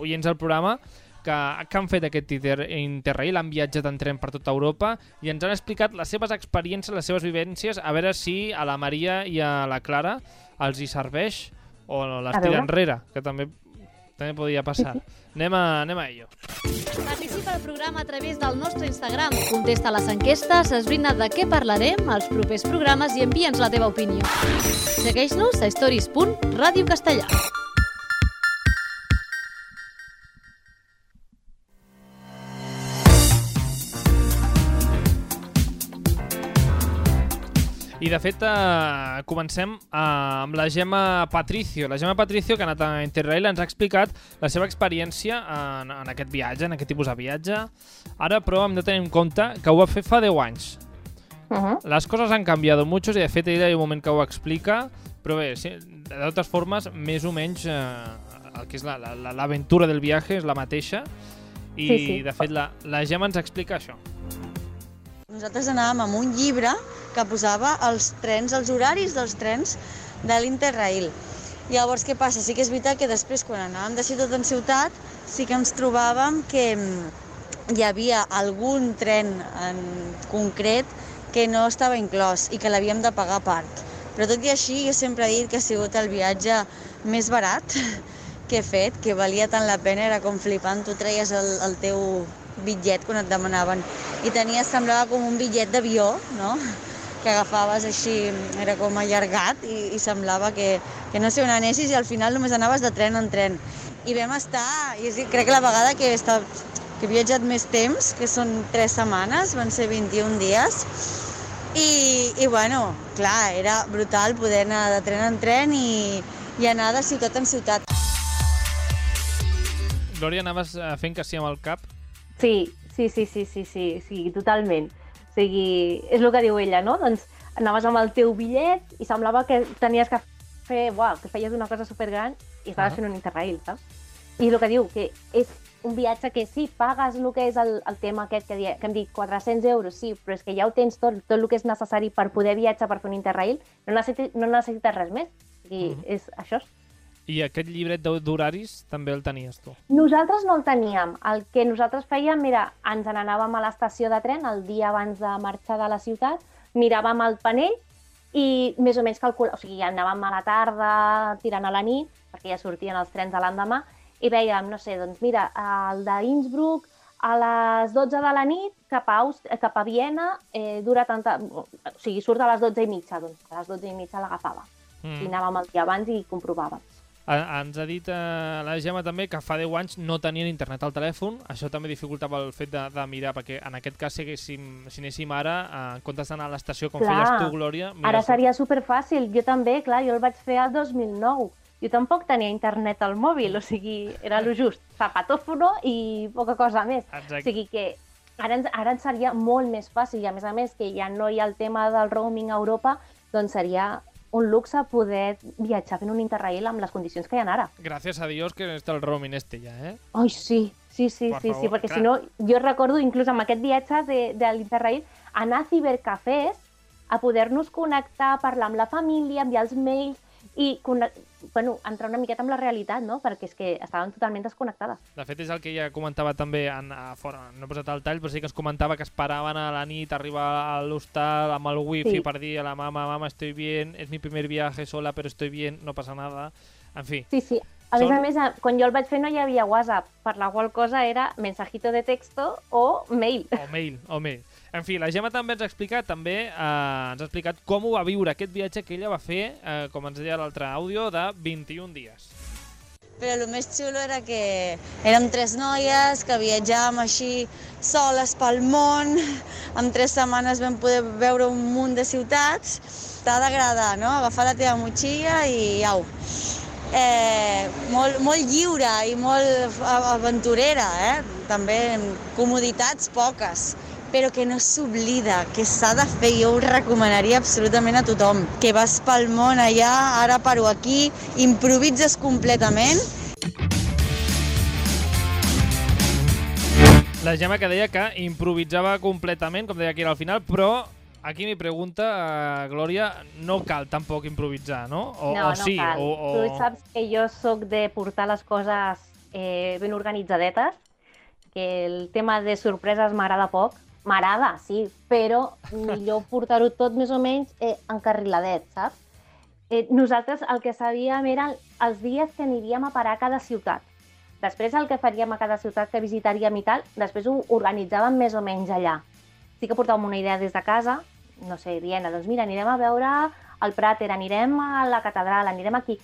oients del programa que, que han fet aquest inter Interrail, han viatjat en tren per tota Europa i ens han explicat les seves experiències, les seves vivències, a veure si a la Maria i a la Clara els hi serveix o les tira enrere, que també també podia passar. Anem a, anem a ello. Participa al programa a través del nostre Instagram. Contesta les enquestes, esbrina de què parlarem als propers programes i envia'ns la teva opinió. Segueix-nos a stories.radiocastellà. I de fet, eh, comencem eh, amb la Gemma Patricio. La Gemma Patricio, que ha anat a Interrail, ens ha explicat la seva experiència en, en aquest viatge, en aquest tipus de viatge. Ara, però, hem de tenir en compte que ho va fer fa 10 anys. Uh -huh. Las cosas han cambiado mucho i de fet ella hi ha un moment que ho explica, però bé, sí, de totes formes, més o menys eh, el que és la- la- la- l'aventura del viatge és la mateixa i Sí, sí. de fet la, la Gemma ens explica això. Nosaltres anàvem amb un llibre que posava els trens, els horaris dels trens de l'Interrail. Llavors, què passa? Sí que és veritat que després, quan anàvem de ciutat en ciutat, sí que ens trobàvem que mm, hi havia algun tren en concret que no estava inclòs i que l'havíem de pagar a part. Però tot i així, jo sempre he dit que ha sigut el viatge més barat que he fet, que valia tant la pena, era com flipant, tu treies el, el teu bitllet quan et demanaven i tenies, semblava com un bitllet d'avió, no? que agafaves així, era com allargat i, i semblava que, que no sé on anessis i al final només anaves de tren en tren. I vam estar, i és, crec que la vegada que he, estat, que he viatjat més temps, que són 3 setmanes, van ser 21 dies, i, i bueno, clar, era brutal poder anar de tren en tren i, i anar de ciutat en ciutat. Glòria, anaves eh, fent que sí amb el cap? Sí, sí, sí, sí, sí, sí, sí, totalment. O sigui, és el que diu ella, no? Doncs anaves amb el teu bitllet i semblava que tenies que fer, uau, que feies una cosa supergran i estaves Ah. fent un interrail, saps? I el que diu, que és un viatge que sí, pagues el que és el, el tema aquest que, die- que hem dit, 400 euros, sí, però és que ja ho tens tot, tot el que és necessari per poder viatjar, per fer un interrail, no necessites, no necessites res més. O sigui, Mhm. és això. I aquest llibret d'ho- d'horaris també el tenies tu. Nosaltres no el teníem. El que nosaltres fèiem era, ens n'anàvem a l'estació de tren el dia abans de marxar de la ciutat, miràvem el panell i més o menys calculàvem, o sigui, anàvem a la tarda, tirant a la nit, perquè ja sortien els trens de l'endemà, i veiem, no sé, doncs mira, el d'Innsbruck a les 12 de la nit cap a, Aust cap a Viena eh, dura tanta... O sigui, surt a les 12 i mitja, doncs a les 12 i mitja l'agafava. Mm. I anàvem el dia abans i comprovàvem. Ens ha dit eh, la Gemma també que fa 10 anys no tenien internet al telèfon. Això també dificultava el fet de, de mirar, perquè en aquest cas si, haguéssim, si anéssim ara, eh, en comptes d'anar a l'estació com Clar. feies tu, Glòria... Ara seria superfàcil. Jo també, clar, jo el vaig fer el 2009. Jo tampoc tenia internet al mòbil, o sigui, era lo just. Zapatòfono i poca cosa més. O Exacte. sigui que ara ara ens seria molt més fàcil i a més a més que ja no hi ha el tema del roaming a Europa, doncs seria un luxe poder viatjar fent un interrail amb les condicions que hi ha ara. Gràcies a Dios que està el roaming este ja, eh? Ai, sí, sí, sí, Per sí, sí, favor, perquè clar. si no, jo recordo inclús amb aquest viatge de, de l'Interrail anar a cibercafès a poder-nos connectar, parlar amb la família, enviar els mails i bueno, entrar una miqueta amb la realitat, no? Perquè és que estàvem totalment desconnectades. De fet, és el que ella comentava també en, a fora, no he posat el tall, però sí que ens comentava que esperaven a la nit arribar a l'hostal amb el wifi Sí. per dir a la mama, mama, estoy bien, es mi primer viaje sola, pero estoy bien, no pasa nada. En fi, Sí, sí. A Són- més a més, a- quan jo el vaig fer no hi havia WhatsApp, per la qual cosa era mensajito de texto o mail. o mail, o mail. En fi, la Gemma també ens ha explicat, també, eh, ens ha explicat com ho va viure aquest viatge que ella va fer, eh, com ens deia l'altre àudio, de 21 dies. Però el més xulo era que érem tres noies que viatjàvem així soles pel món, en tres setmanes vam poder veure un munt de ciutats. T'ha d'agradar, no? Agafar la teva motxilla i au. Eh, molt, molt lliure i molt aventurera, eh? També amb comoditats poques però que no s'oblida, que s'ha de fer. Jo ho recomanaria absolutament a tothom. Que vas pel món allà, ara paro aquí, improvises completament La Gemma que deia que improvisava completament, com deia aquí al final, però aquí mi pregunta, eh, Glòria, no cal tampoc improvisar, no? O, no, o sí, no cal. o, o... Tu saps que jo sóc de portar les coses eh, ben organitzadetes, que el tema de sorpreses m'agrada poc. M'agrada, sí, però millor portar-ho tot més o menys eh, encarriladet, saps? Eh, nosaltres el que sabíem eren els dies que aniríem a parar a cada ciutat. Després el que faríem a cada ciutat que visitaríem i tal, després ho organitzàvem més o menys allà. Sí que portàvem una idea des de casa, no sé, Viena, doncs mira, anirem a veure el Prater, anirem a la catedral, anirem aquí.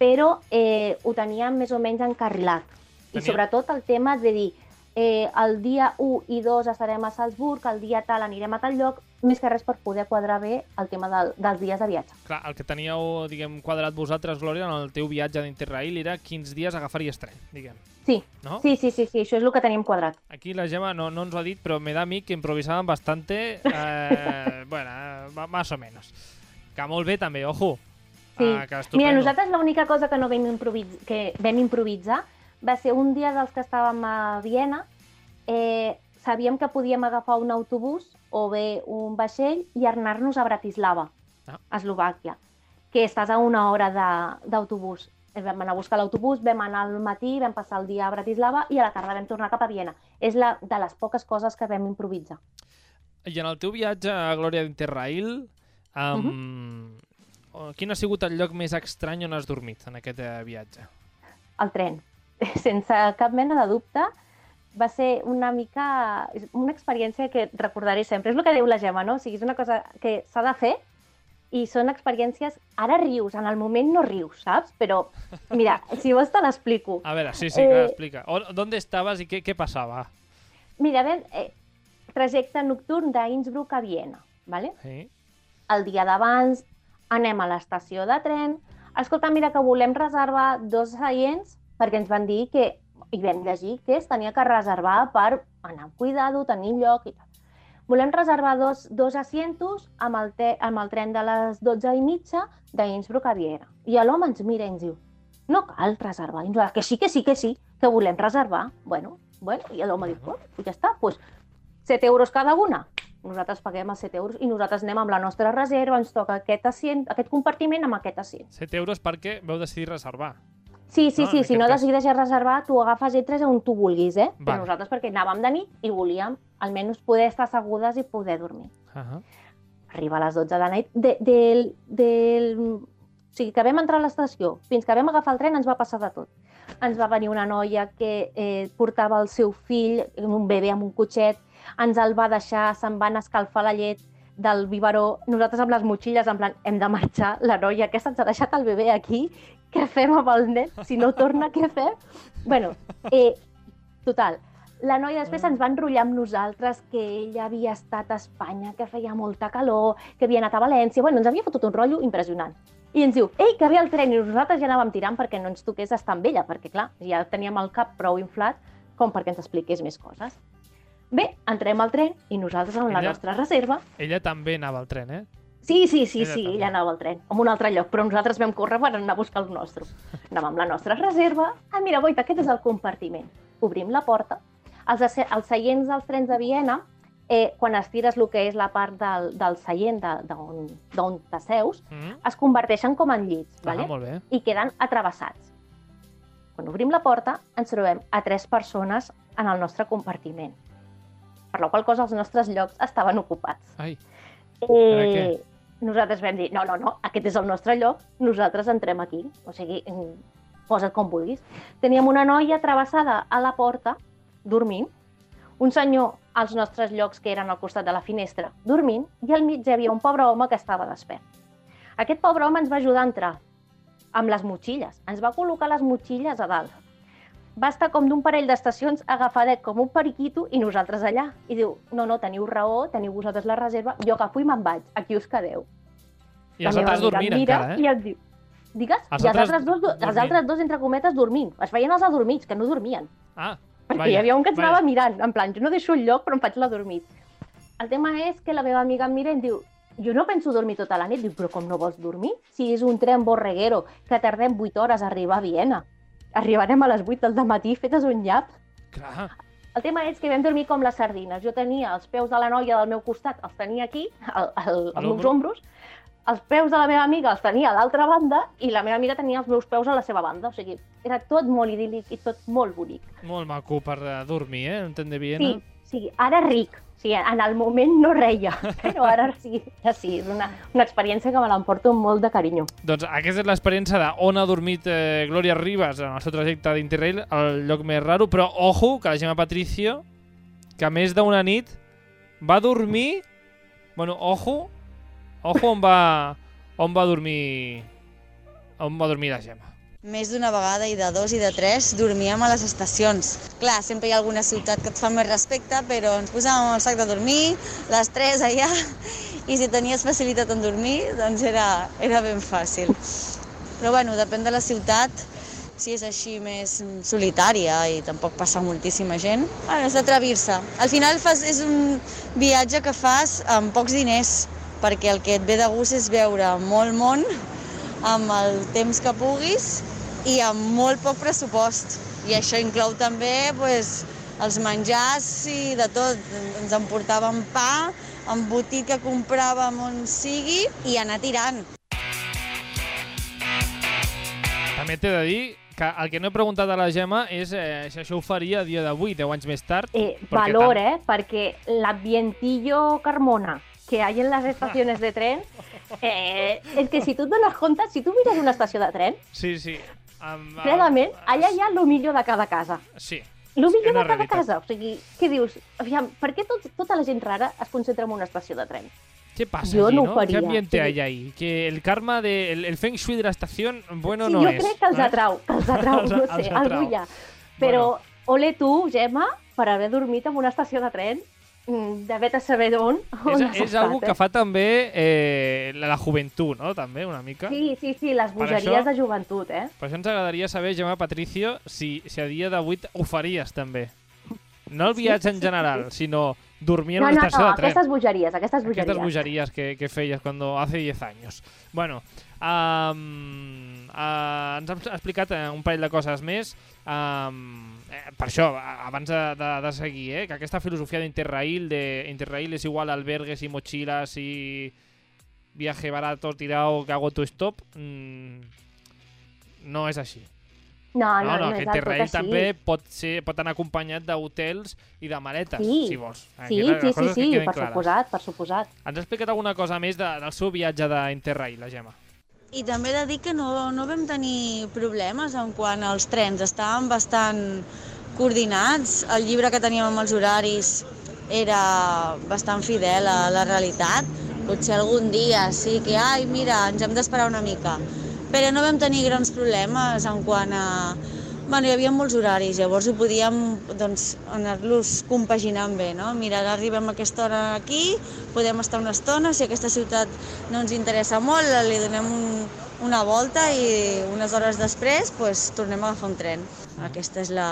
Però eh, ho teníem més o menys encarrilat. I sobretot el tema de dir eh, el dia 1 i 2 estarem a Salzburg, el dia tal anirem a tal lloc, més que res per poder quadrar bé el tema del, dels dies de viatge. Clar, el que teníeu, diguem, quadrat vosaltres, Glòria, en el teu viatge d'Interrail era quins dies agafaries tren, diguem, Sí, no? sí, sí, sí, sí, això és el que teníem quadrat. Aquí la Gemma no, no ens ho ha dit, però me da a mi que improvisaven bastante, eh, bueno, eh, más o menos. Que molt bé també, ojo. Sí. Ah. Mira, nosaltres l'única cosa que no vam, improvis que vam improvisar va ser un dia dels que estàvem a Viena, eh, sabíem que podíem agafar un autobús o bé un vaixell i anar-nos a Bratislava, Ah. a Eslovàquia, que estàs a una hora d'autobús. Eh, Vam anar a buscar l'autobús, vam anar al matí, vam passar el dia a Bratislava i a la tarda vam tornar cap a Viena. És la, de les poques coses que vam improvisar. I en el teu viatge a Glòria d'Interrail, um, quin ha sigut el lloc més estrany on has dormit en aquest eh, viatge? el tren. Sense cap mena de dubte, va ser una mica... una experiència que recordaré sempre. És el que diu la Gemma, no? O sigui, és una cosa que s'ha de fer i són experiències... Ara rius, en el moment no rius, saps? Però, mira, si vols te l'explico. A veure, sí, sí, Eh, clar, explica. On, ¿Dónde estabas i què, què passava? Mira, ben, eh, trajecte nocturn d'Innsbruck a Viena, ¿vale? Sí. el dia d'abans anem a l'estació de tren. Escolta, mira que volem reservar dos seients perquè ens van dir que, i vam llegir que es tenia que reservar per anar amb cuidado, tenir lloc i tal. Volem reservar dos, dos asientos amb el, te, amb el tren de les 12 i mitja d'Innsbruck a Viena. I l'home ens mira i ens diu, no cal reservar. I nosaltres, que sí, que sí, que sí, que volem reservar. Bueno, bueno, i l'home diu, oh, ja està, doncs 7 euros cada una. Nosaltres paguem els 7 euros i nosaltres anem amb la nostra reserva, ens toca aquest, assient, aquest compartiment amb aquest assient. 7 euros perquè veu decidir reservar. Sí, sí, Ah, sí, si no cas. decideixes reservar, tu agafes i entres on tu vulguis, eh? Val. Però nosaltres perquè anàvem de nit i volíem almenys poder estar assegudes i poder dormir. Uh -huh. Arriba a les 12 de la nit. De, del, del... O sigui, que vam entrar a l'estació, fins que vam agafar el tren ens va passar de tot. Ens va venir una noia que eh, portava el seu fill, un bebè amb un cotxet, ens el va deixar, se'n van escalfar la llet del biberó, nosaltres amb les motxilles, en plan, hem de marxar, la noia aquesta ens ha deixat el bebè aquí, què fem amb el nen? Si no torna, què fem? bueno, eh, total, la noia després ens va enrotllar amb nosaltres que ella havia estat a Espanya, que feia molta calor, que havia anat a València... Bueno, ens havia fotut un rotllo impressionant. I ens diu, ei, que ve el tren, i nosaltres ja anàvem tirant perquè no ens toqués estar amb ella, perquè, clar, ja teníem el cap prou inflat com perquè ens expliqués més coses. Bé, entrem al tren i nosaltres la Ella- nostra reserva... Ella també anava al tren, eh? Sí, sí, sí, sí, ella anava al tren, a un altre lloc, però nosaltres vam córrer per anar a buscar el nostre. Anàvem amb la nostra reserva. Ah, mira, Boita, aquest és el compartiment. Obrim la porta. Els, els seients dels trens de Viena, eh, quan estires el que és la part del, del seient de- d'on d'on t'asseus, Mm? es converteixen com en llits, Ah, vale? molt bé. i queden atrevessats. Quan obrim la porta, ens trobem a tres persones en el nostre compartiment, per la qual cosa els nostres llocs estaven ocupats. Ai, Eh? Nosaltres vam dir, no, no, no, aquest és el nostre lloc, nosaltres entrem aquí. O sigui, mm, posa't com vulguis. Teníem una noia travessada a la porta, dormint, un senyor als nostres llocs que eren al costat de la finestra, dormint, i al mig hi havia un pobre home que estava despert. Aquest pobre home ens va ajudar a entrar amb les motxilles. Ens va col·locar les motxilles a dalt. Va estar com d'un parell d'estacions agafadet com un periquito i nosaltres allà. I diu, no, no, teniu raó, teniu vosaltres la reserva, jo agafo i me'n vaig, aquí us quedeu. i els altres dormint mira encara, eh? I em diu, digues? Els I els altres dos, els dormint. altres dos, entre cometes, dormint. Es feien els adormits, que no dormien. Ah, Perquè Vaja, hi havia un que ens anava mirant, en plan, jo no deixo el lloc, però em faig l'adormit. El tema és que la meva amiga em mira i em diu, jo no penso dormir tota la nit. Diu, però com no vols dormir? Si és un tren borreguero, que tardem 8 hores a arribar a Viena. Arribarem a les 8 del matí fetes un nyap. clar. El tema és que vam dormir com les sardines. Jo tenia els peus de la noia del meu costat, els tenia aquí, al, al, als meus ombros, els peus de la meva amiga els tenia a l'altra banda i la meva amiga tenia els meus peus a la seva banda. O sigui, era tot molt idíl·lic i tot molt bonic. Molt maco per eh, dormir, eh? Un tren de Viena. Sí, sí, ara ric. Sí, en el moment no reia, però ara sí, sí, és una, una experiència que me l'emporto amb molt de carinyo. Doncs aquesta és l'experiència d'on ha dormit eh, Glòria Ribas en el seu trajecte d'Interrail, el lloc més raro, però ojo, que la Gemma Patricio, que a més d'una nit, va dormir... Bueno, ojo, ojo on va, on va dormir... On va dormir la Gemma. Més d'una vegada i de dos i de tres dormíem a les estacions. Clar, sempre hi ha alguna ciutat que et fa més respecte, però ens posàvem el sac de dormir, les tres allà, i si tenies facilitat en dormir, doncs era, era ben fàcil. Però bueno, depèn de la ciutat, si és així més solitària i tampoc passa moltíssima gent, bueno, és d'atrevir-se. Al final fas, és un viatge que fas amb pocs diners, perquè el que et ve de gust és veure molt món amb el temps que puguis i amb molt poc pressupost. I això inclou també pues, els menjars i de tot. Ens emportàvem pa, embotit que compràvem on sigui i anar tirant. També t'he de dir que el que no he preguntat a la Gemma és eh, si això ho faria a dia d'avui, 10 anys més tard. Eh, perquè valor, tant- ¿eh? Porque el ambientillo Carmona que hay en las estaciones de tren, eh, es que si tú te das cuenta, si tú miras una estació de tren, Sí, sí. Amb, clarament, amb- allà hi ha el millor de cada casa. Sí. El millor de cada realitat. casa. O sigui, què dius? Aviam, per què tot, tota la gent rara es concentra en una estació de tren? ¿Qué pasa Yo allí, no no? ¿Qué ambiente sí. hay ahí? Que el karma, de, el, el feng shui de la estación, bueno sí, no jo és. crec que els eh? atrau, que els atrau, no sé, algú hi ha. Però ole tu, Gemma, per haver dormit en una estació de tren, de vet a saber d'on, on És, és estat, algo eh? que fa també eh, la, la joventut, no? També, una mica. Sí, sí, sí, les bogeries això- de joventut, eh? Per això ens agradaria saber, Gemma Patricio, si, si a dia d'avui ho faries també. No el viatge en general, sinó dormir en No, una no, estació no, de tren. aquestes bogeries, aquestes bogeries. Aquestes bogeries que, que feies cuando hace 10 años. Bueno, um, uh, ens has explicat eh, un parell de coses més. Um, eh, per això, abans de, de, de seguir, eh, que aquesta filosofia d'Interrail, de Interrail és igual a albergues i motxilles i viaje barato, tirado, que hago tu stop, mm, no és així. No, no, no, no, tot Interrail així. també pot, ser, pot anar acompanyat d'hotels i de maletes, Sí. si vols. Sí, Aquí les sí, sí, sí, queden per clares. suposat, per suposat. Ens ha explicat alguna cosa més de, del seu viatge d'Interrail, la Gemma? I també he de dir que no, no vam tenir problemes en quant als trens, estaven bastant coordinats, el llibre que teníem amb els horaris era bastant fidel a la realitat, potser algun dia sí que, ai, mira, ens hem d'esperar una mica, però no vam tenir grans problemes en quant a... Bueno, hi havia molts horaris, llavors ho podíem doncs, anar-los compaginant bé, no? Mira, ara arribem a aquesta hora aquí, podem estar una estona, si aquesta ciutat no ens interessa molt, li donem un, una volta i unes hores després pues, tornem a agafar un tren. Aquesta és la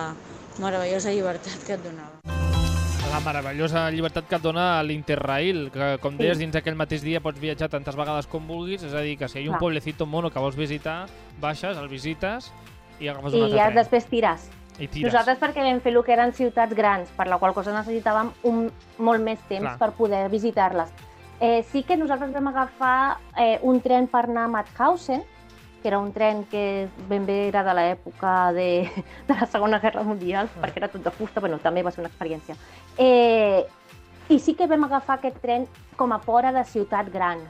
meravellosa llibertat que et donava. La meravellosa llibertat que et dona l'Interrail, que com deies, dins aquell mateix dia pots viatjar tantes vegades com vulguis, és a dir, que si hi ha un Clar. pueblecito mono que vols visitar, baixes, el visites i agafes un I altre ja tren. després tires. I tires. Nosaltres perquè vam fer el que eren ciutats grans, per la qual cosa necessitàvem un, molt més temps Clar. per poder visitar-les. Eh, sí que nosaltres vam agafar eh, un tren per anar a Mauthausen, que era un tren que ben bé era de l'època de, de la Segona Guerra Mundial, Ah. perquè era tot de fusta, bueno, també va ser una experiència. Eh, I sí que vam agafar aquest tren com a fora de ciutat gran.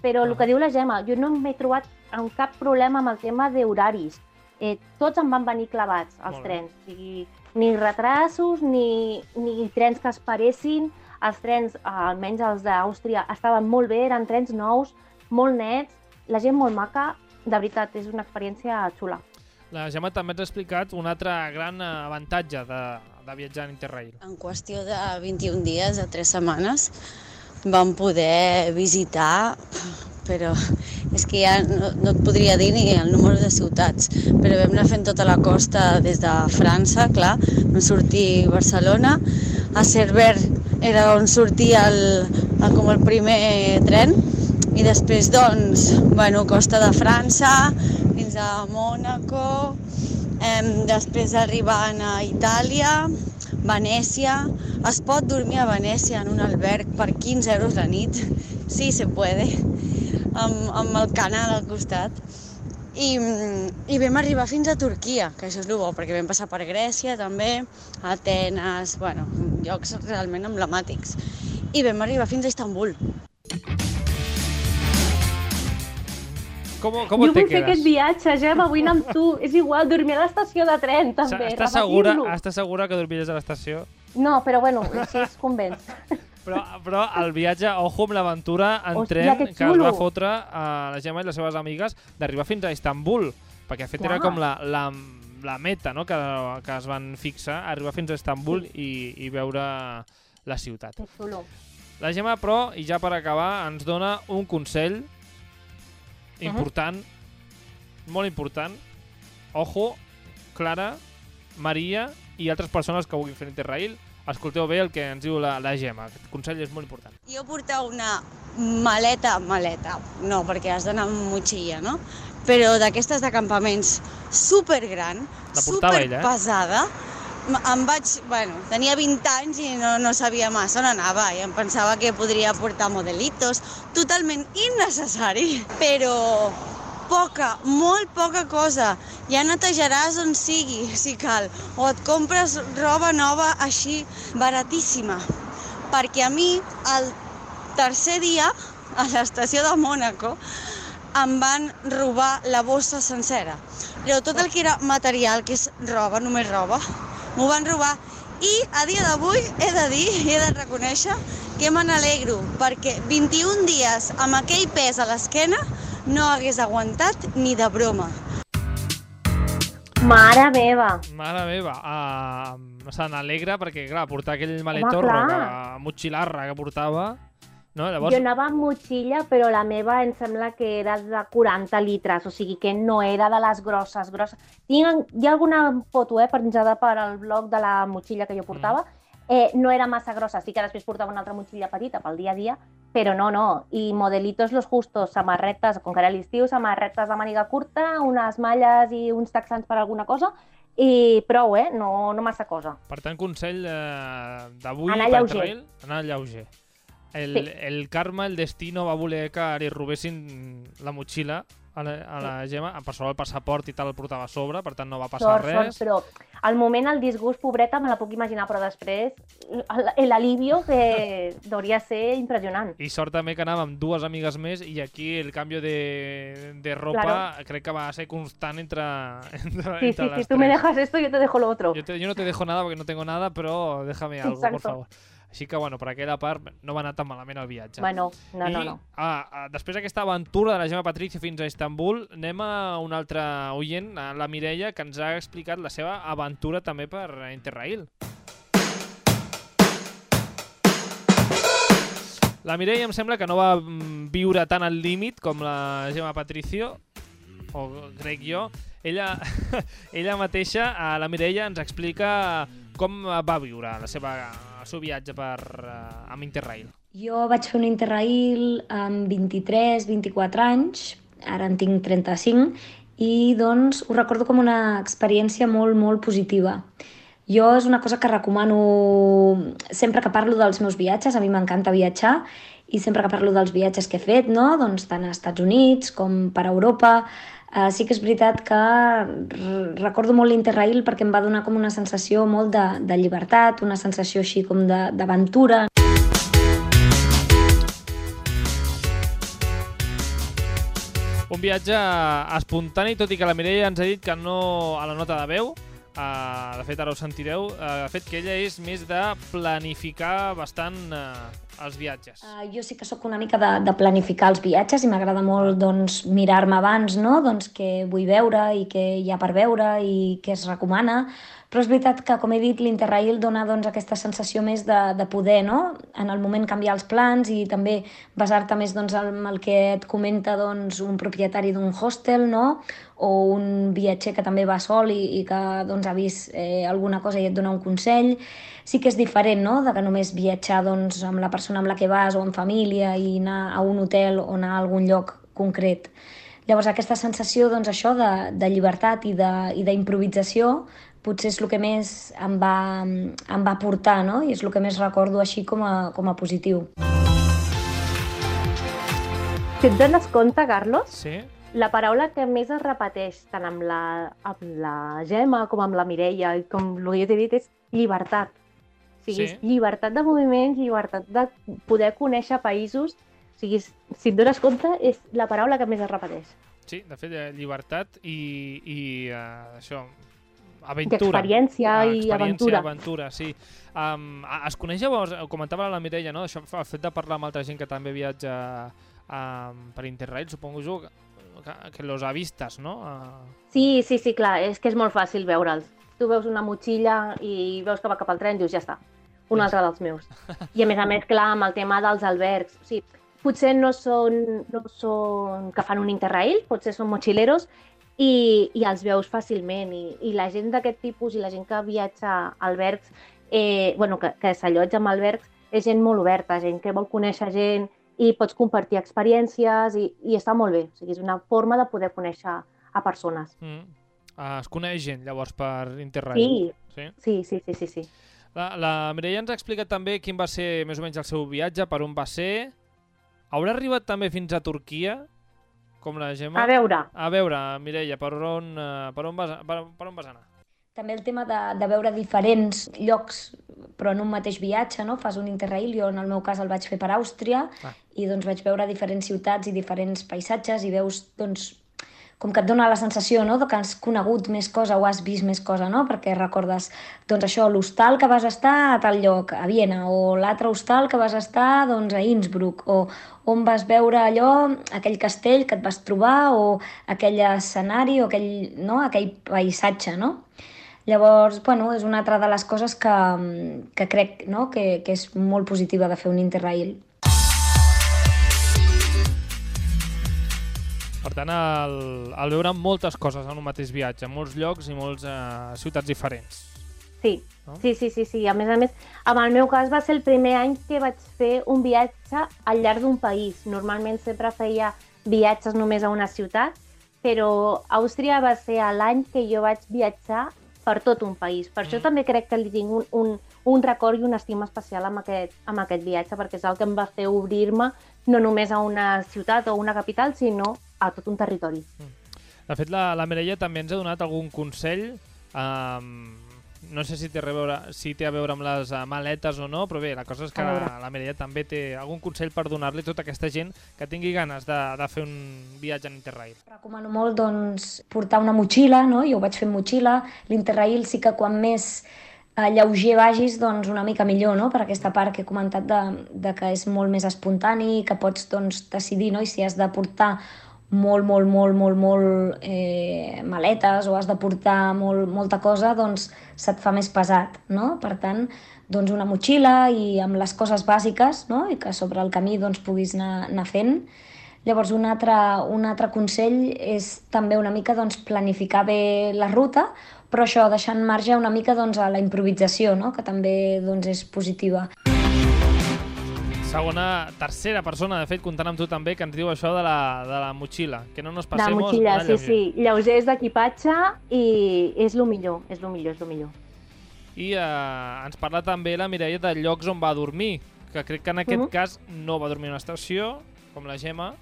Però el Ah. que diu la Gemma, jo no m'he trobat amb cap problema amb el tema d'horaris. Eh, tots em van venir clavats, els Molt trens. O sigui, ni retrasos, ni, ni trens que es paressin. Els trens, eh, almenys els d'Àustria, estaven molt bé, eren trens nous, molt nets, la gent molt maca. De veritat, és una experiència xula. La Gemma també ens ha explicat un altre gran eh, avantatge de, de viatjar en Interrail. En qüestió de 21 dies, de 3 setmanes, vam poder visitar, però és que ja no, no et podria dir ni el número de ciutats, però vam anar fent tota la costa des de França, clar, vam sortir a Barcelona, a Cerver era on sortia el, el, com el primer tren, i després, doncs, bueno, costa de França, fins a Mònaco, em, després arribant a Itàlia, Venècia. Es pot dormir a Venècia en un alberg per 15 euros la nit. Sí, se puede. Amb, amb el canal al costat. I, I vam arribar fins a Turquia, que això és el bo, perquè vam passar per Grècia també, Atenes, bueno, llocs realment emblemàtics. I vam arribar fins a Istanbul. Com, com jo te vull fer aquest viatge, Gemma, vull anar amb tu. És igual, dormir a l'estació de tren, també. Estàs segura, estàs segura que dormiràs a l'estació? No, però bueno, així es convenç. Però, però el viatge, ojo amb l'aventura en Hòstia, tren que que es va fotre a la Gemma i les seves amigues d'arribar fins a Istanbul, perquè de fet era Clar. com la, la, la meta no? que, que es van fixar, arribar fins a Istanbul i, i veure la ciutat. La Gemma, però, i ja per acabar, ens dona un consell important, molt important. Ojo, Clara, Maria i altres persones que vulguin fer Interrail, escolteu bé el que ens diu la, la Gemma. Aquest consell és molt important. Jo portar una maleta, maleta, no, perquè has d'anar amb motxilla, no? Però d'aquestes de campaments supergran, portava ella, eh? Em vaig, bueno, tenia 20 anys i no, no sabia massa on anava i em pensava que podria portar modelitos, totalment innecessari, però poca, molt poca cosa. Ja netejaràs on sigui, si cal, o et compres roba nova així baratíssima. Perquè a mi, el tercer dia, a l'estació de Mònaco, em van robar la bossa sencera. Però tot el que era material, que és roba, només roba, m'ho van robar. I a dia d'avui he de dir, he de reconèixer que me n'alegro, perquè 21 dies amb aquell pes a l'esquena no hagués aguantat ni de broma. Mare meva! Mare meva, uh, se n'alegra perquè, clar, portar aquell maletorro, clar. que, motxilarra que portava, no? Llavors, Jo anava amb motxilla, però la meva em sembla que era de 40 litres, o sigui que no era de les grosses, grosses. Tinc, hi ha alguna foto eh, penjada per al blog de la motxilla que jo portava, eh, no era massa grossa, sí que després portava una altra motxilla petita pel dia a dia, però no, no, i modelitos los justos, samarretes, com que era l'estiu, samarretes de màniga curta, unes malles i uns texans per alguna cosa, i prou, eh? No, no massa cosa. per tant, consell eh, d'avui Anar per lleuger. Interrail, anar lleuger. El, Sí. el karma, el destino, va voler que li robessin la motxilla a la, a la Gemma, per sobre el passaport i tal el portava a sobre, per tant no va passar Sort, sort, res. però al moment el disgust, pobreta, me la puc imaginar, però després el- l'alivio que hauria ser impressionant. I sort també que anàvem amb dues amigues més i aquí el canvi de, de ropa Claro. crec que va ser constant entre, entre, Sí, entre sí, les sí, tú me tres. dejas esto, yo te dejo lo otro. Yo, te- yo no te dejo nada porque no tengo nada, però déjame algo, por Exacto. favor. Així que, bueno, per aquella part no va anar tan malament el viatge. Bueno, no, I, no, no. Ah, ah, després d'aquesta aventura de la Gemma Patricia fins a Istanbul, anem a un altre oient, a la Mireia, que ens ha explicat la seva aventura també per Interrail. La Mireia em sembla que no va mm, viure tan al límit com la Gemma Patricio, o crec jo. Ella, ella mateixa, a la Mireia, ens explica com va viure la seva, el seu viatge per, uh, amb Interrail. Jo vaig fer un Interrail amb 23, 24 anys, ara en tinc 35, i doncs ho recordo com una experiència molt, molt positiva. Jo és una cosa que recomano sempre que parlo dels meus viatges, a mi m'encanta viatjar, i sempre que parlo dels viatges que he fet, no? doncs tant als Estats Units com per Europa, eh, sí que és veritat que recordo molt l'Interrail perquè em va donar com una sensació molt de, de llibertat, una sensació així com d'aventura. Un viatge espontani, tot i que la Mireia ens ha dit que no a la nota de veu, uh, de fet ara ho sentireu, uh, de fet que ella és més de planificar bastant uh, els viatges. Uh, jo sí que sóc una mica de, de planificar els viatges i m'agrada molt doncs, mirar-me abans no? doncs, què vull veure i què hi ha per veure i què es recomana, però és veritat que, com he dit, l'Interrail dona doncs, aquesta sensació més de, de poder, no? en el moment canviar els plans i també basar-te més doncs, en el que et comenta doncs, un propietari d'un hostel no? o un viatger que també va sol i, i que doncs, ha vist eh, alguna cosa i et dona un consell. Sí que és diferent no? de que només viatjar doncs, amb la persona amb la que vas o en família i anar a un hotel o anar a algun lloc concret. Llavors aquesta sensació doncs, això de, de llibertat i de- i d'improvisació potser és el que més em va, em va portar no? i és el que més recordo així com a, com a positiu. Si et dones compte, Carlos, Sí? la paraula que més es repeteix tant amb la, amb la Gemma com amb la Mireia, i com el que jo t'he dit, és llibertat. O sigui, Sí. llibertat de moviments, llibertat de poder conèixer països. O sigui, si et dones compte, és la paraula que més es repeteix. Sí, de fet, eh, llibertat i, i uh, això, aventura. D'experiència Ah, i experiència, aventura. aventura, sí. Um, es coneix llavors, ho comentava la Mireia, no? Això, el fet de parlar amb altra gent que també viatja um, per Interrail, supongo jo, que, que, los avistas, no? Uh, Sí, sí, sí, clar, és que és molt fàcil veure'ls. Tu veus una motxilla i veus que va cap al tren i dius, ja està, un altre dels meus. I a més a més, clar, amb el tema dels albergs, o sigui, potser no són, no són que fan un interrail, potser són motxileros i, i els veus fàcilment. I, i la gent d'aquest tipus i la gent que viatja a albergs, eh, bueno, que, que s'allotja en albergs, és gent molt oberta, gent que vol conèixer gent i pots compartir experiències i, i està molt bé. O sigui, és una forma de poder conèixer a persones. mm. Ah, es coneix gent, llavors, per Interrail. Sí, Sí? sí, sí, sí, sí, sí. La, la Mireia ens ha explicat també quin va ser més o menys el seu viatge, per on va ser. Haurà arribat també fins a Turquia, com la Gemma? A veure, A veure, Mireia, per on, eh, per on, vas, per, per on vas anar? També el tema de, de veure diferents llocs, però en un mateix viatge, no? Fas un interrail, jo en el meu cas el vaig fer per Àustria, Ah. i doncs vaig veure diferents ciutats i diferents paisatges, i veus, doncs, com que et dona la sensació no? de que has conegut més cosa o has vist més cosa, no? perquè recordes doncs això, l'hostal que vas estar a tal lloc, a Viena, o l'altre hostal que vas estar doncs, a Innsbruck, o on vas veure allò, aquell castell que et vas trobar, o aquell escenari, o aquell, no? aquell paisatge, no? Llavors, bueno, és una altra de les coses que, que crec no? que, que és molt positiva de fer un Interrail. Per tant, el, el veure moltes coses en un mateix viatge, molts llocs i molts eh, ciutats diferents. sí. No? Sí, sí, sí, sí. A més a més, en el meu cas va ser el primer any que vaig fer un viatge al llarg d'un país. Normalment sempre feia viatges només a una ciutat, però Àustria va ser l'any que jo vaig viatjar per tot un país. Per això Mm. també crec que li tinc un, un, un record i una estima especial amb aquest, amb aquest viatge, perquè és el que em va fer obrir-me no només a una ciutat o una capital, sinó a tot un territori. De fet, la, la Mireia també ens ha donat algun consell. Um, no sé si té, a veure, si té a veure amb les uh, maletes o no, però bé, la cosa és que A la, la Mireia també té algun consell per donar-li a tota aquesta gent que tingui ganes de, de fer un viatge en Interrail. Recomano molt doncs, portar una motxilla, no? jo ho vaig fer amb motxilla. L'Interrail sí que quan més eh, lleuger vagis, doncs una mica millor, no? per aquesta part que he comentat de, de que és molt més espontani, que pots doncs, decidir no? i si has de portar molt, molt, molt, molt, molt eh, maletes o has de portar molt, molta cosa, doncs se't fa més pesat, no? Per tant, doncs una motxilla i amb les coses bàsiques, no? I que sobre el camí doncs puguis anar, anar fent. Llavors, un altre, un altre consell és també una mica doncs, planificar bé la ruta, però això, deixant marge una mica doncs, a la improvisació, no? que també doncs, és positiva. Segona, tercera persona, de fet, comptant amb tu també, que ens diu això de la, de la motxilla, que no nos De passemos... motxilla, sí, lleuger. sí. Lleugers d'equipatge i és el millor, és el millor, és el millor. I eh, ens parla també la Mireia de llocs on va dormir, que crec que en aquest Mhm. cas no va dormir a una estació, com la Gemma,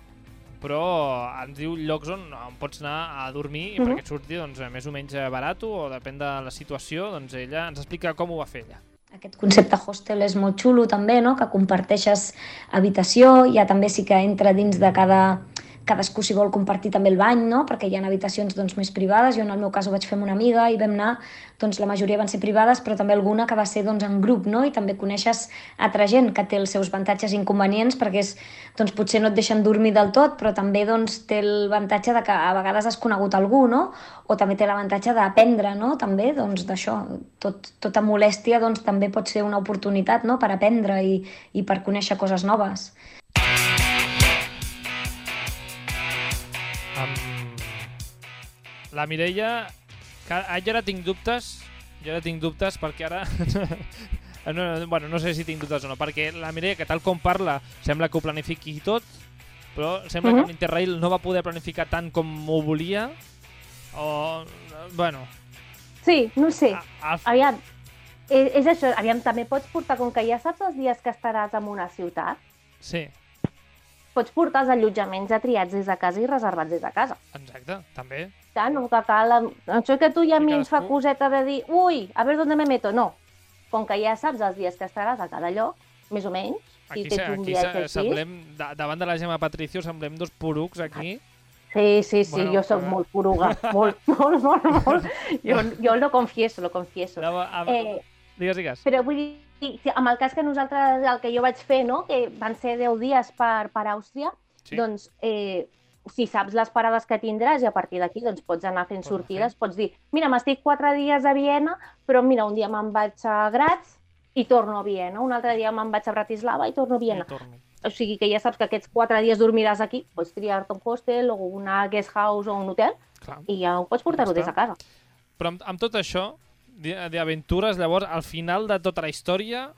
però ens diu llocs on, on pots anar a dormir i Mhm. perquè et surti doncs, més o menys eh, barat o depèn de la situació, doncs ella ens explica com ho va fer ella. Aquest concepte hostel és molt xulo també, no? que comparteixes habitació, ja també sí que entra dins de cada... Cadascú si vol compartir també el bany, no? perquè hi ha habitacions doncs, més privades. Jo en el meu cas ho vaig fer amb una amiga i vam anar, doncs la majoria van ser privades, però també alguna que va ser doncs, en grup, no? i també coneixes altra gent que té els seus avantatges i inconvenients, perquè és, doncs, potser no et deixen dormir del tot, però també doncs, té el avantatge de que a vegades has conegut algú, no? o també té l'avantatge d'aprendre, no? també doncs, d'això, tot, tota molèstia doncs, també pot ser una oportunitat no? per aprendre i, i per conèixer coses noves. Um, la Mireia, que jo ara tinc dubtes, jo ara tinc dubtes perquè ara... no, no, bueno, no sé si tinc dubtes o no, perquè la Mireia, que tal com parla, sembla que ho planifiqui tot, però sembla Mhm. que amb l'Interrail no va poder planificar tant com ho volia, o... bueno... Sí, no sé. A, a, Aviam, és, és això, aviam, també pots portar, com que ja saps els dies que estaràs en una ciutat, sí, pots portar els allotjaments ja triats des de casa i reservats des de casa. exacte, també. Ja, no que cal... Això que tu ja a mi ens fa coseta de dir ui, a veure on me meto. No. Com que ja saps els dies que estaràs a cada lloc, més o menys, Aquí, si tens un aquí viatge així... semblem, da- davant de la Gemma Patricio, semblem dos porucs aquí. Sí, sí, sí, Bueno, jo sóc veure. molt poruga, molt, molt, molt, molt. Jo, jo lo confieso, lo confieso. A... Eh, Digues, digues. Però vull dir, amb el cas que nosaltres, el que jo vaig fer, no? que van ser 10 dies per, per Àustria, Sí. doncs eh, si saps les parades que tindràs i a partir d'aquí doncs, pots anar fent sortides, pots dir, mira, m'estic 4 dies a Viena, però mira, un dia me'n vaig a Graz i torno a Viena, un altre dia me'n vaig a Bratislava i torno a Viena. I torno. O sigui que ja saps que aquests 4 dies dormiràs aquí, pots triar-te un hostel o una guest house o un hotel Clar. i ja ho pots portar-ho des de casa. Però amb, amb tot això, d'aventures, llavors, al final de tota la història,